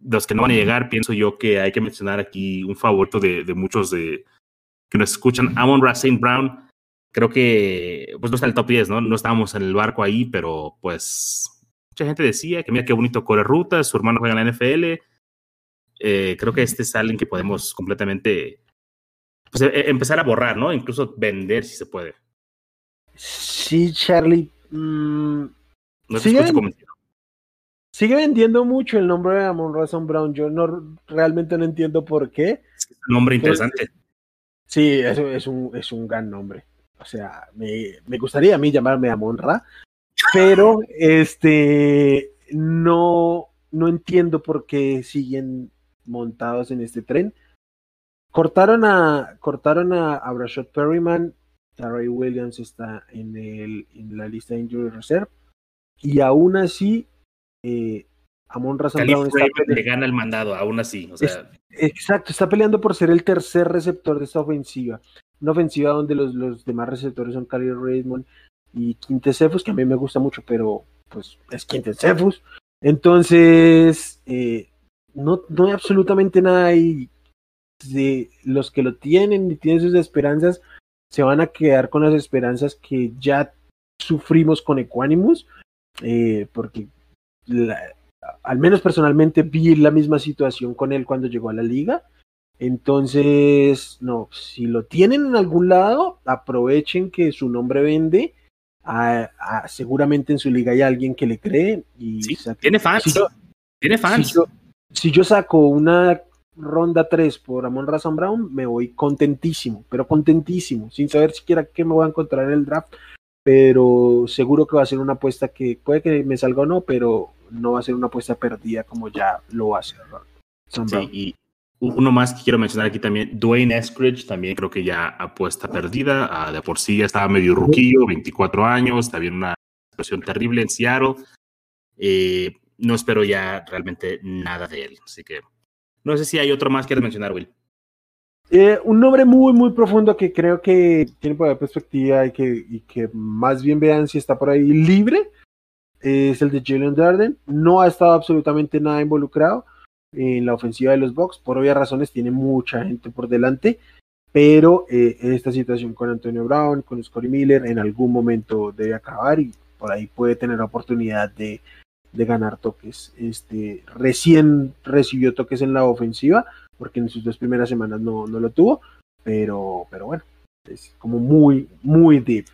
los que no van a llegar, pienso yo que hay que mencionar aquí un favorito de, de muchos de que nos escuchan, Amon Ra Brown. Creo que pues no está en el top 10, ¿no? No estábamos en el barco ahí, pero pues mucha gente decía que mira qué bonito corre rutas, su hermano juega en la NFL. Eh, creo que este es alguien que podemos completamente pues, e, empezar a borrar, ¿no? Incluso vender si se puede. Sí, Charlie. Mm, sigue, vendiendo mucho el nombre de Amon Razon Brown. Yo no realmente no entiendo por qué. Es un nombre interesante. Sí, eso es un, es un gran nombre. O sea, me, me gustaría a mí llamarme Amon Ra, pero este no, no entiendo por qué siguen montados en este tren. Cortaron a, cortaron a, a Perryman Ray Williams está en, el, en la lista de Injury Reserve. Y aún así, eh, Amon Razan Brown está le gana el mandado, aún así. O sea... exacto, está peleando por ser el tercer receptor de esta ofensiva. Una ofensiva donde los, los demás receptores son Khalil Raymond y Quintesefus, que a mí me gusta mucho, pero pues es Quintesefus. Entonces, eh, no, no hay absolutamente nada ahí de los que lo tienen y tienen sus esperanzas se van a quedar con las esperanzas que ya sufrimos con Equanimus, eh, porque al menos personalmente vi la misma situación con él cuando llegó a la liga. Entonces, no, si lo tienen en algún lado, aprovechen que su nombre vende, seguramente en su liga hay alguien que le cree. Y tiene fans. tiene fans. Si yo, saco una ronda 3 por Amon Razan Brown, me voy contentísimo, pero contentísimo, sin saber siquiera qué me voy a encontrar en el draft. Pero seguro que va a ser una apuesta que puede que me salga o no, pero no va a ser una apuesta perdida como ya lo hacer. Sí, y uno más que quiero mencionar aquí también, Dwayne Eskridge, también creo que ya apuesta perdida, ah, de por sí ya estaba medio ruquillo, 24 años, también una situación terrible en Seattle. Eh, no espero ya realmente nada de él, así que no sé si hay otro más que quieres mencionar, Will. Eh, un nombre muy, muy profundo que creo que tiene por perspectiva y que, y que más bien vean si está por ahí libre es el de Jalen Darden. No ha estado absolutamente nada involucrado en la ofensiva de los Bucks. Por obvias razones, tiene mucha gente por delante. Pero eh, esta situación con Antonio Brown, con Scotty Miller, en algún momento debe acabar y por ahí puede tener la oportunidad de, de ganar toques. Este, recién recibió toques en la ofensiva, porque en sus dos primeras semanas no, no lo tuvo, pero, pero bueno, es como muy, muy deep.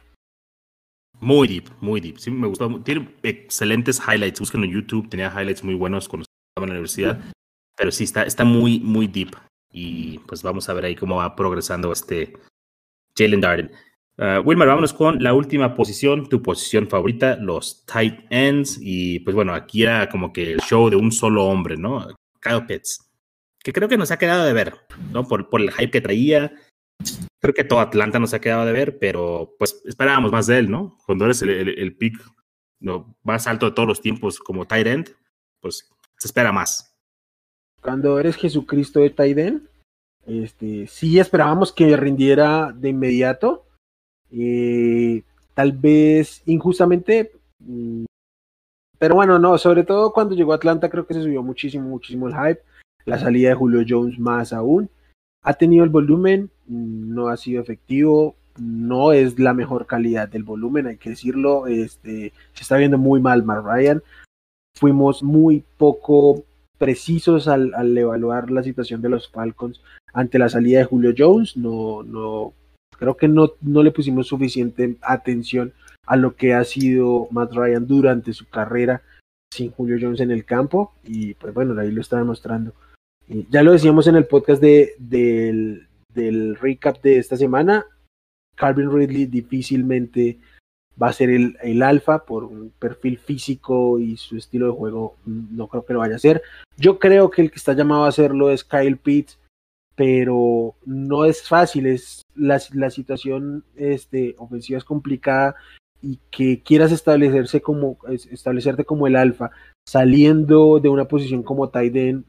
Muy deep, muy deep. Sí, me gustó. Tiene excelentes highlights. Búsquenlo en YouTube. Tenía highlights muy buenos cuando estaba en la universidad. Pero sí, está, está muy, muy deep. Y pues vamos a ver ahí cómo va progresando este Jalen Darden. Uh, Wilmar, vámonos con la última posición, tu posición favorita, los tight ends. Y pues bueno, aquí era como que el show de un solo hombre, ¿no? Kyle Pitts. Que creo que nos ha quedado de ver, ¿no? Por, por el hype que traía, creo que todo Atlanta nos ha quedado de ver, pero pues esperábamos más de él, ¿no? Cuando eres el, pick más alto de todos los tiempos como tight end, pues se espera más. Cuando eres Jesucristo de tight end, este, sí esperábamos que rindiera de inmediato. Eh, tal vez injustamente, mm, pero bueno, no, sobre todo cuando llegó a Atlanta creo que se subió muchísimo, muchísimo el hype. La salida de Julio Jones más aún ha tenido el volumen, no ha sido efectivo, no es la mejor calidad del volumen, hay que decirlo. Este, se está viendo muy mal Mark Ryan. Fuimos muy poco precisos al, evaluar la situación de los Falcons ante la salida de Julio Jones. No, no, creo que no, no le pusimos suficiente atención a lo que ha sido Matt Ryan durante su carrera sin Julio Jones en el campo. Y pues bueno, ahí lo está demostrando. Ya lo decíamos en el podcast de, del, del recap de esta semana. Calvin Ridley difícilmente va a ser el, el, alfa por un perfil físico y su estilo de juego. No creo que lo vaya a ser. Yo creo que el que está llamado a hacerlo es Kyle Pitts, pero no es fácil. Es la, la situación este, ofensiva es complicada y que quieras establecerse como establecerte como el alfa saliendo de una posición como end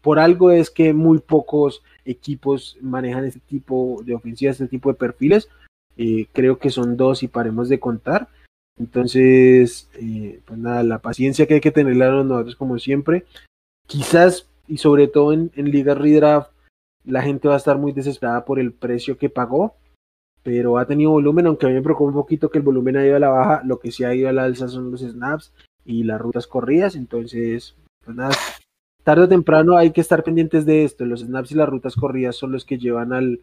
por algo es que muy pocos equipos manejan este tipo de ofensivas, este tipo de perfiles. Eh, creo que son dos y paremos de contar. Entonces, eh, pues nada, la paciencia que hay que tener a los nosotros como siempre. Quizás, y sobre todo en, en Liga Redraft, la gente va a estar muy desesperada por el precio que pagó, pero ha tenido volumen, aunque a mí me preocupa un poquito que el volumen ha ido a la baja, lo que sí ha ido a la alza son los snaps y las rutas corridas, entonces, pues nada, tarde o temprano hay que estar pendientes de esto. Los snaps y las rutas corridas son los que llevan al,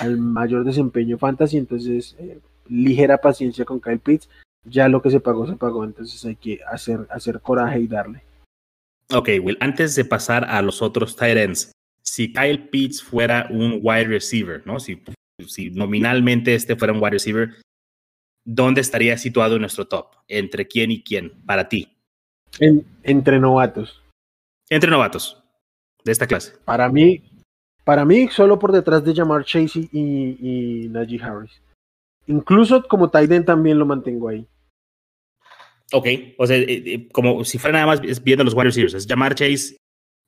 al mayor desempeño fantasy, entonces eh, ligera paciencia con Kyle Pitts. Ya lo que se pagó, se pagó, entonces hay que hacer, hacer coraje y darle. Ok, Will, antes de pasar a los otros tight ends, si Kyle Pitts fuera un wide receiver, ¿no? Si, si nominalmente este fuera un wide receiver, ¿dónde estaría situado nuestro top? ¿Entre quién y quién para ti? entre novatos. Entre novatos de esta clase. Para mí, para mí, solo por detrás de Jamar Chase y, y Najee Harris. Incluso como Tyden también lo mantengo ahí. Ok, o sea, eh, eh, como si fuera nada más viendo los Warriors Series, es Jamar Chase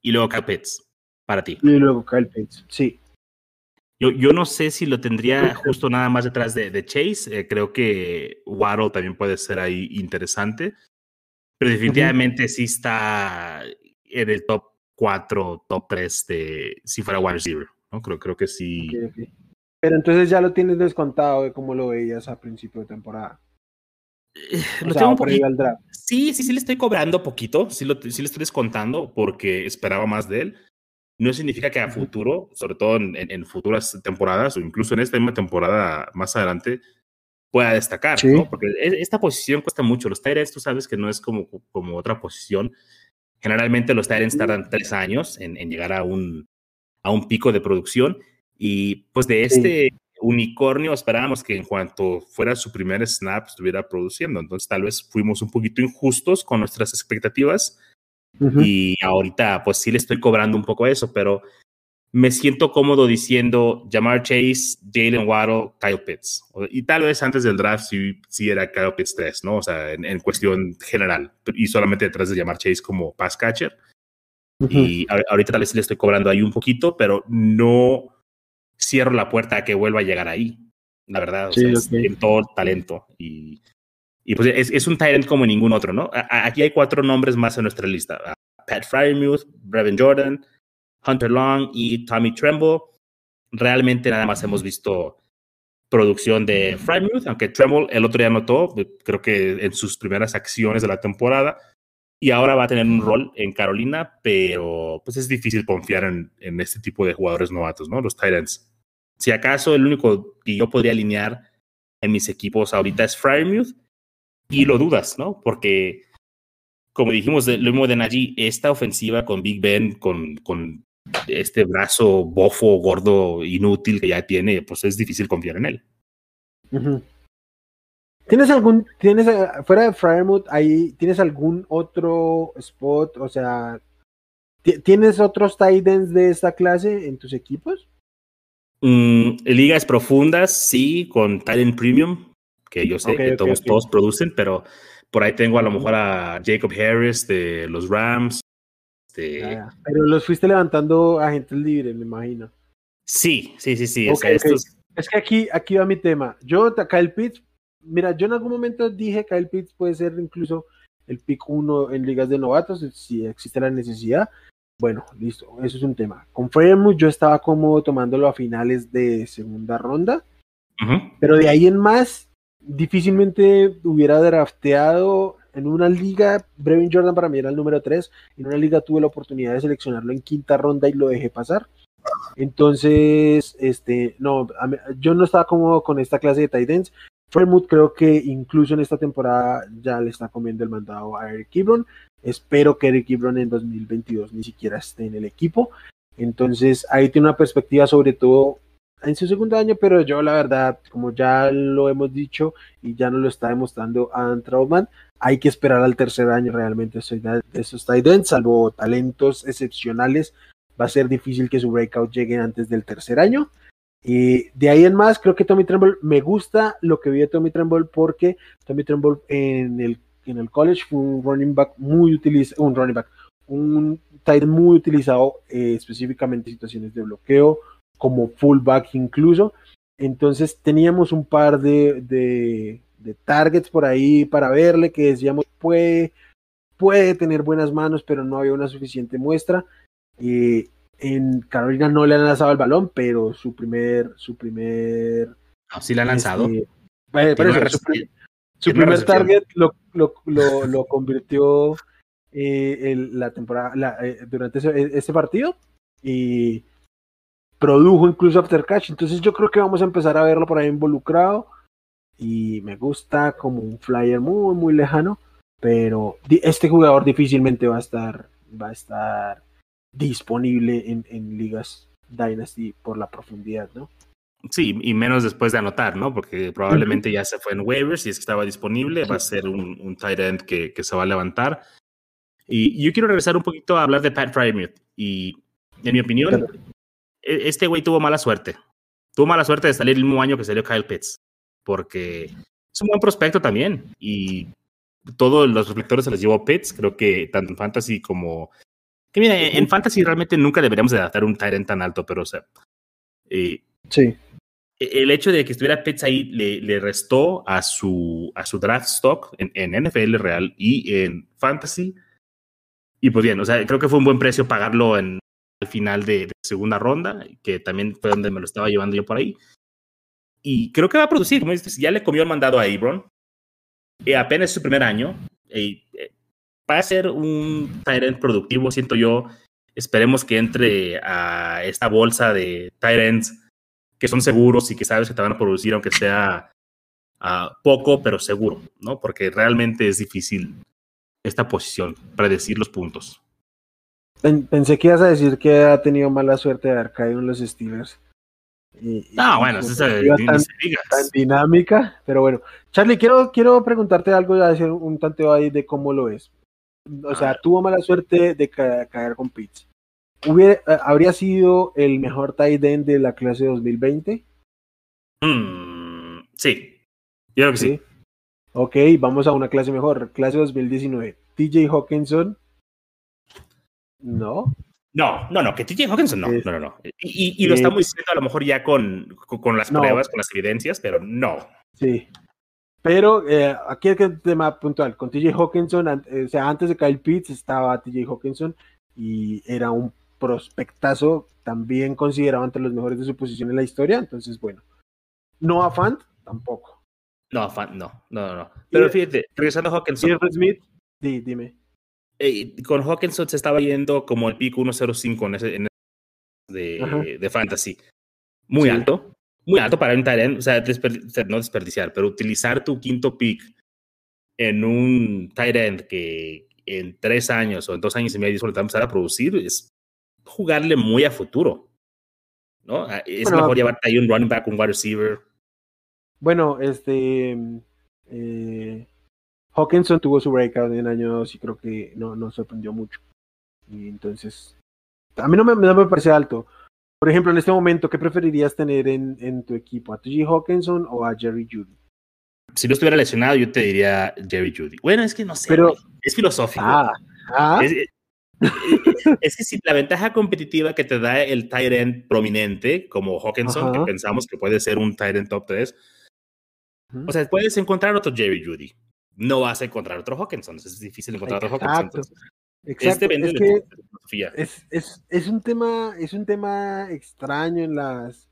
y luego Kyle Pitts para ti. Y luego Kyle Pitts, sí. Yo, yo no sé si lo tendría justo nada más detrás de, de Chase. Eh, creo que Waddle también puede ser ahí interesante. Pero definitivamente sí está en el top 4, top 3 de si fuera wide receiver. ¿no? Creo, creo que sí. Pero entonces ya lo tienes descontado de cómo lo veías a principio de temporada. Eh, lo tengo un poquito. Sí, sí, sí le estoy cobrando poquito, sí, lo, sí le estoy descontando porque esperaba más de él. No significa que a futuro, sobre todo en, en, futuras temporadas o incluso en esta misma temporada más adelante, pueda destacar, ¿no? Porque e, esta posición cuesta mucho. Los Tyrants, tú sabes que no es como, como otra posición. Generalmente los Tyrants tardan tres años en, llegar a un, a un pico de producción. Y pues de este unicornio esperábamos que en cuanto fuera su primer snap estuviera produciendo. Entonces tal vez fuimos un poquito injustos con nuestras expectativas. Y ahorita pues sí le estoy cobrando un poco eso, pero me siento cómodo diciendo Jamar Chase, Jalen Waddle, Kyle Pitts. Y tal vez antes del draft sí, era Kyle Pitts 3, ¿no? O sea, en, cuestión general. Y solamente detrás de Jamar Chase como pass catcher. Y ahorita tal vez le estoy cobrando ahí un poquito, pero no cierro la puerta a que vuelva a llegar ahí. La verdad, o sea, es todo talento. Y, y pues es, es un talent como ningún otro, ¿no? aquí hay cuatro nombres más en nuestra lista. Pat Fryermuth, Brevin Jordan, Hunter Long y Tommy Tremble. Realmente nada más hemos visto producción de Frymouth, aunque Tremble el otro día notó, creo que en sus primeras acciones de la temporada, y ahora va a tener un rol en Carolina, pero pues es difícil confiar en, en este tipo de jugadores novatos, ¿no? Los Titans. Si acaso el único que yo podría alinear en mis equipos ahorita es Frymouth, y lo dudas, ¿no? Porque, como dijimos, lo mismo de Najee, esta ofensiva con Big Ben, con este brazo bofo, gordo, inútil que ya tiene, pues es difícil confiar en él. ¿Tienes algún, tienes, fuera de Fryermuth, ahí, ¿tienes algún otro spot? O sea, ¿tienes otros Titans de esta clase en tus equipos? Mm, ligas profundas, sí, con Titan Premium, que yo sé que todos, todos producen, pero por ahí tengo a lo mejor a Jacob Harris de los Rams, este, pero los fuiste levantando a gente libre, me imagino. Sí, sí, sí, sí. Es que aquí, aquí va mi tema. Yo, Kyle Pitts, mira, yo en algún momento dije Kyle Pitts puede ser incluso el pick uno en ligas de novatos, si existe la necesidad. Bueno, listo, eso es un tema. Con Fremont yo estaba como tomándolo a finales de segunda ronda, pero de ahí en más, difícilmente hubiera drafteado en una liga, Brevin Jordan para mí era el número 3, en una liga tuve la oportunidad de seleccionarlo en quinta ronda y lo dejé pasar. Entonces, este, no, yo no estaba cómodo con esta clase de tight ends. creo que incluso en esta temporada ya le está comiendo el mandado a Eric Ebron. Espero que Eric Ebron en 2022 ni siquiera esté en el equipo. Entonces, ahí tiene una perspectiva sobre todo en su segundo año, pero yo la verdad, como ya lo hemos dicho y ya nos lo está demostrando Adam Trautman, hay que esperar al tercer año realmente de esos tight salvo talentos excepcionales, va a ser difícil que su breakout llegue antes del tercer año. Y de ahí en más, creo que Tommy Tremble, me gusta lo que vi de Tommy Tremble porque Tommy Tremble en el, en el college fue un running back muy utilizado, un running back, un tight muy utilizado eh, específicamente en situaciones de bloqueo, como fullback incluso. Entonces teníamos un par de, de, targets por ahí para verle que decíamos puede, puede tener buenas manos, pero no había una suficiente muestra. Eh, en Carolina no le han lanzado el balón, pero su primer, su primer. Ah, sí le han lanzado. Este, su, primer target lo, lo, lo, convirtió eh, la temporada eh, durante ese, ese partido y produjo incluso After Catch. Entonces yo creo que vamos a empezar a verlo por ahí involucrado. Y me gusta como un flyer muy, muy lejano. Pero este jugador difícilmente va a estar, va a estar disponible en, en ligas Dynasty por la profundidad, ¿no? Sí, y menos después de anotar, ¿no? Porque probablemente ya se fue en waivers y es que estaba disponible. Va a ser un, un tight end que, que, se va a levantar. Y yo quiero regresar un poquito a hablar de Pat Frymouth. Y en mi opinión, este güey tuvo mala suerte. Tuvo mala suerte de salir el mismo año que salió Kyle Pitts, porque es un buen prospecto también. Y todos los reflectores se les llevó Pitts, creo que tanto en Fantasy como... Que mira, en Fantasy realmente nunca deberíamos de adaptar un Tyrant tan alto, pero o sea... Eh, sí. E, el hecho de que estuviera Pitts ahí le, le restó a su, a su draft stock en, en, NFL real y en Fantasy. Y pues bien, o sea, creo que fue un buen precio pagarlo en final de, segunda ronda, que también fue donde me lo estaba llevando yo por ahí. Y creo que va a producir, como dices, ya le comió el mandado a Abron. Eh, apenas su primer año. Eh, va a ser un Tyrant productivo, siento yo. Esperemos que entre a esta bolsa de Tyrants que son seguros y que sabes que te van a producir, aunque sea ah, poco, pero seguro, ¿no? Porque realmente es difícil esta posición, predecir los puntos. Pensé que ibas a decir que ha tenido mala suerte de haber caído en los Steelers. no, bueno, es tan, tan, dinámica, pero bueno. Charlie, quiero, quiero preguntarte algo, hacer un tanteo ahí de cómo lo es. O sea, tuvo mala suerte de caer con Pitts. Eh, ¿Habría sido el mejor tight end de la clase 2020? Mm, sí, yo creo que sí. Ok, vamos a una clase mejor. Clase 2019. TJ Hawkinson. No. No, no, no, que TJ Hawkinson no, no, no, no. Y, lo estamos diciendo a lo mejor ya con, con, las pruebas, con las evidencias, pero no. Sí. Pero eh, aquí es el tema puntual. Con TJ Hawkinson, o sea, antes de Kyle Pitts estaba TJ Hawkinson y era un prospectazo, también considerado entre los mejores de su posición en la historia. Entonces, bueno. No a Fant, tampoco. No, Fant, no, no, no. Pero fíjate, regresando a Hawkinson. Smith, dime. Eh, con Hawkinson se estaba yendo como el pico 105 en ese, en de, de, fantasy. Muy alto, muy alto para un Tyrant, o sea, no desperdiciar, pero utilizar tu quinto pick en un Tyrant que en tres años o en dos años y medio solo te va a empezar a producir, es jugarle muy a futuro. ¿no? Ah, es mejor llevarte ahí un running back, un wide receiver. Bueno, este. Eh, Hawkinson tuvo su breakout en año 2 y creo que no nos sorprendió mucho. Y entonces, a mí no me, me parece alto. Por ejemplo, en este momento, ¿qué preferirías tener en, en tu equipo? ¿A T.J. Hawkinson o a Jerry Judy? Si no estuviera lesionado, yo te diría Jerry Judy. Bueno, es que no sé. Pero, es filosófico. Ah, ah. Es, que si la ventaja competitiva que te da el tight end prominente, como Hawkinson, que pensamos que puede ser un tight end top 3, o sea, puedes encontrar otro Jerry Judy. No vas a encontrar otro Hawkinson. Es difícil encontrar otro Hawkinson. Exacto. Este es, es, es, un tema, es un tema extraño en las,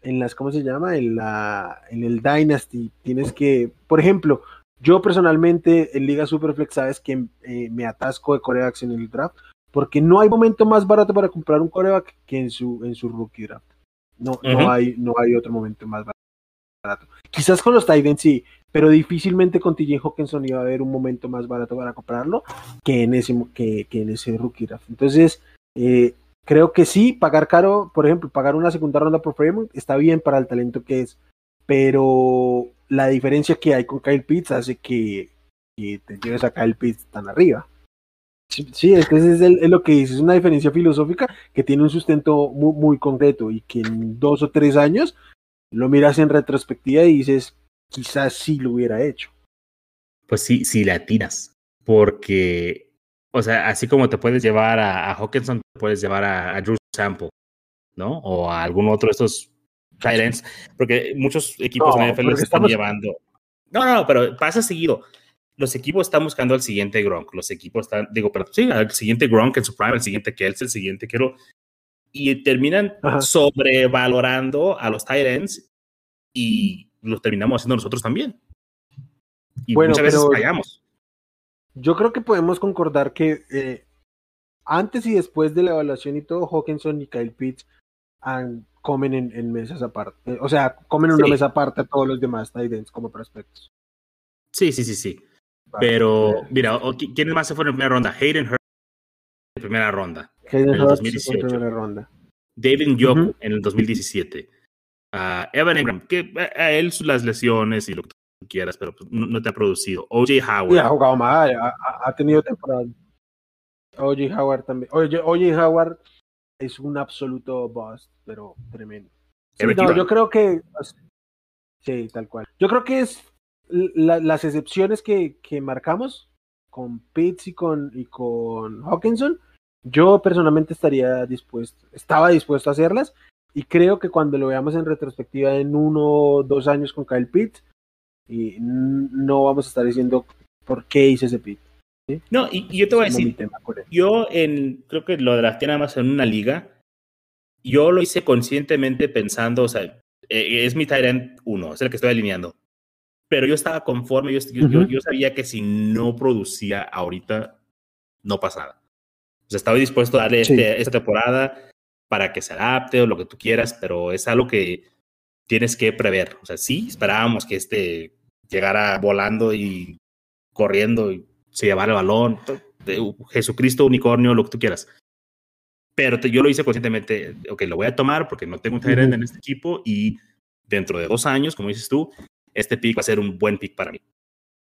en las, ¿cómo se llama? En la, en el Dynasty. Tienes que, por ejemplo, yo personalmente en Liga Superflex sabes que eh, me atasco de corebacks en el draft porque no hay momento más barato para comprar un coreback que en su, en su rookie draft. No, no, hay, no hay otro momento más barato. Quizás con los Titans sí, pero difícilmente con TJ Hawkinson iba a haber un momento más barato para comprarlo que en ese, que, que en ese rookie draft. Entonces, eh, creo que sí, pagar caro, por ejemplo, pagar una segunda ronda por Fremont está bien para el talento que es, pero la diferencia que hay con Kyle Pitts hace que, te lleves a Kyle Pitts tan arriba. Sí, es que es, lo que dice, es una diferencia filosófica que tiene un sustento muy, muy, concreto y que en dos o tres años lo miras en retrospectiva y dices, quizás sí lo hubiera hecho. Pues sí, sí la tiras, porque, o sea, así como te puedes llevar a, Hawkinson, te puedes llevar a, a Drew Sample, ¿no? O a algún otro de estos Tyrants, porque muchos equipos en NFL están llevando. No, no, pero pasa seguido. Los equipos están buscando al siguiente Gronk. Los equipos están, digo, pero sí, al siguiente Gronk en su prime, el siguiente Kelsey, el siguiente Quiero. Y terminan sobrevalorando a los Tyrants y los terminamos haciendo nosotros también. Y muchas veces fallamos. Yo creo que podemos concordar que eh, antes y después de la evaluación y todo, Hawkinson y Kyle Pitts han comen en, mesas aparte. O sea, comen en una mesa aparte a todos los demás Titans como prospectos. Sí, sí, sí, sí. Pero, mira, ¿quién más se fue en primera ronda? Hayden Hurst en primera ronda. Hayden 2018. En primera ronda. David Njoku en el 2017. Evan Ingram, que a él las lesiones y lo que tú quieras, pero pues, no, te ha producido. OJ Howard. Sí, ha jugado mal, ha, tenido temporada. OJ Howard también. OJ Howard es un absoluto bust, pero tremendo. yo creo que. Sí, tal cual. Yo creo que es las excepciones que, que, marcamos con Pitts y con, y con Hawkinson. Yo personalmente estaría dispuesto, estaba dispuesto a hacerlas. Y creo que cuando lo veamos en retrospectiva en uno o dos años con Kyle Pitts, y no vamos a estar diciendo por qué hice ese Pitts. No, y, yo te voy a decir, yo en, creo que lo drafté nada más en una liga, yo lo hice conscientemente pensando, o sea, eh, es mi Tyrant 1, es el que estoy alineando. Pero yo estaba conforme, yo, yo, sabía que si no producía ahorita, no pasa nada. O sea, estaba dispuesto a darle este, esta temporada para que se adapte o lo que tú quieras, pero es algo que tienes que prever. O sea, sí, esperábamos que este llegara volando y corriendo y se llevara el balón. Jesucristo, unicornio, lo que tú quieras. Pero yo lo hice conscientemente, ok, lo voy a tomar porque no tengo un tight en este equipo y dentro de dos años, como dices tú, este pick va a ser un buen pick para mí.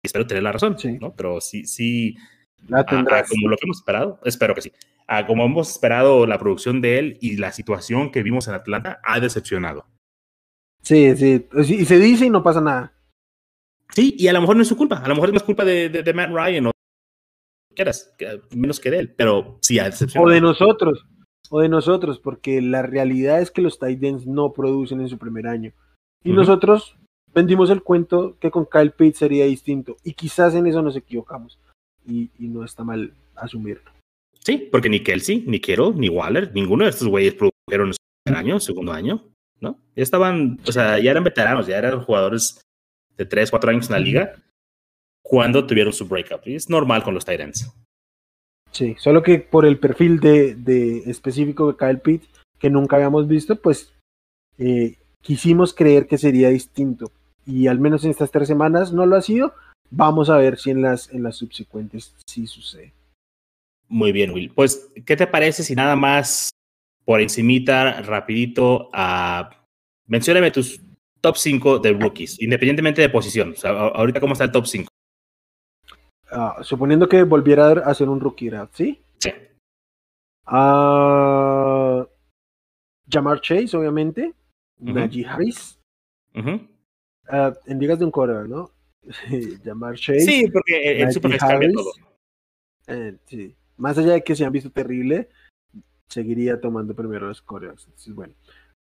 Espero tener la razón, sí. ¿no? Pero sí, sí, la tendrás. como lo que hemos esperado, espero que sí. Como hemos esperado la producción de él y la situación que vimos en Atlanta, ha decepcionado. Sí, sí, y se dice y no pasa nada. Sí, y a lo mejor no es su culpa, a lo mejor es más culpa de, de, Matt Ryan o quieras, menos que de él, pero sí ha decepcionado. O de nosotros, o de nosotros, porque la realidad es que los Titans no producen en su primer año. Y nosotros vendimos el cuento que con Kyle Pitts sería distinto, y quizás en eso nos equivocamos, y, y no está mal asumirlo. Sí, porque ni Kelsey, ni Kero, ni Waller, ninguno de estos güeyes produjeron en su primer año, segundo año. ¿no? Ya estaban, o sea, ya eran veteranos, ya eran jugadores de 3, 4 años en la liga cuando tuvieron su breakup. Y es normal con los Titans. Sí, solo que por el perfil de, de específico de Kyle Pitt, que nunca habíamos visto, pues eh, quisimos creer que sería distinto. Y al menos en estas tres semanas no lo ha sido. Vamos a ver si en las, en las subsecuentes sí sucede. Muy bien, Will. Pues, ¿qué te parece si nada más por encimita, rapidito, a... mencióname tus top 5 de rookies, independientemente de posición. O sea, ahorita, ¿cómo está el top 5? Ah, suponiendo que volviera a hacer un rookie draft, ¿sí? Sí. Uh, Jamar Chase, obviamente. Najee Harris. Ah, en digas de un corredor, ¿no? Jamar Chase. Sí, porque el Super cambia todo. Eh, sí. Más allá de que se han visto terrible, seguiría tomando primero los coreos. bueno.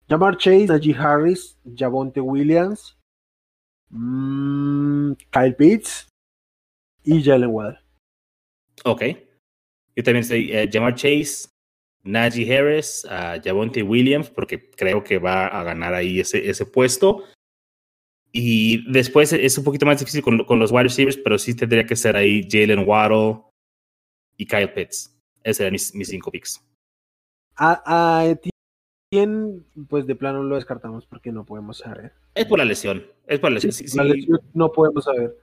Jamar Chase, Najee Harris, Javonte Williams, mm, Kyle Pitts y Jalen Waddle. Ok. Yo también estoy eh, Jamar Chase, Najee Harris, uh, Javonte Williams, porque creo que va a ganar ahí ese, ese puesto. Y después es un poquito más difícil con, con los wide receivers, pero sí tendría que ser ahí Jalen Waddle y Kyle Pitts. Esos serían mis, mis cinco picks. A, Etienne, pues de plano lo descartamos porque no podemos saber. Es por la lesión. Es por la lesión. no podemos saber.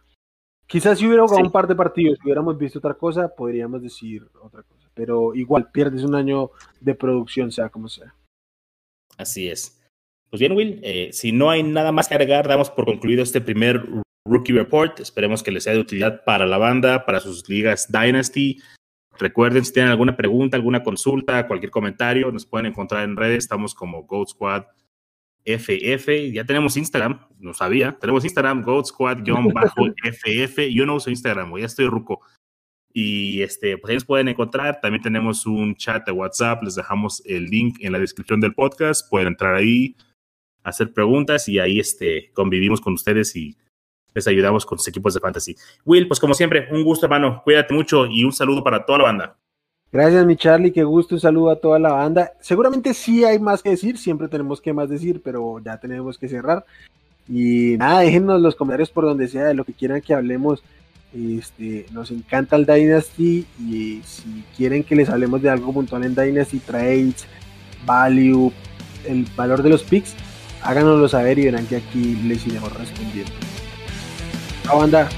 Quizás si hubiera jugado un par de partidos, y hubiéramos visto otra cosa, podríamos decir otra cosa. Pero igual, pierdes un año de producción, sea como sea. Así es. Pues bien, Will, eh, si no hay nada más que agregar, damos por concluido este primer Rookie Report. Esperemos que les sea de utilidad para la banda, para sus ligas Dynasty, Recuerden, si tienen alguna pregunta, alguna consulta, cualquier comentario, nos pueden encontrar en redes. Estamos como Goat Squad FF. Ya tenemos Instagram, no sabía. Tenemos Instagram, Goat Squad-FF. Yo no uso Instagram, ya estoy ruco. Y este, pues ahí nos pueden encontrar. También tenemos un chat de WhatsApp. Les dejamos el link en la descripción del podcast. Pueden entrar ahí, hacer preguntas y ahí este, convivimos con ustedes y les ayudamos con sus equipos de fantasy. Will, pues como siempre, un gusto, hermano. Cuídate mucho y un saludo para toda la banda. Gracias, mi Charlie, qué gusto, un saludo a toda la banda. Seguramente sí hay más que decir, siempre tenemos que más decir, pero ya tenemos que cerrar. Y nada, déjenos los comentarios por donde sea, de lo que quieran que hablemos. Este, nos encanta el Dynasty y si quieren que les hablemos de algo puntual en Dynasty, trades, value, el valor de los picks, háganoslo saber y verán que aquí les iremos respondiendo. 好玩的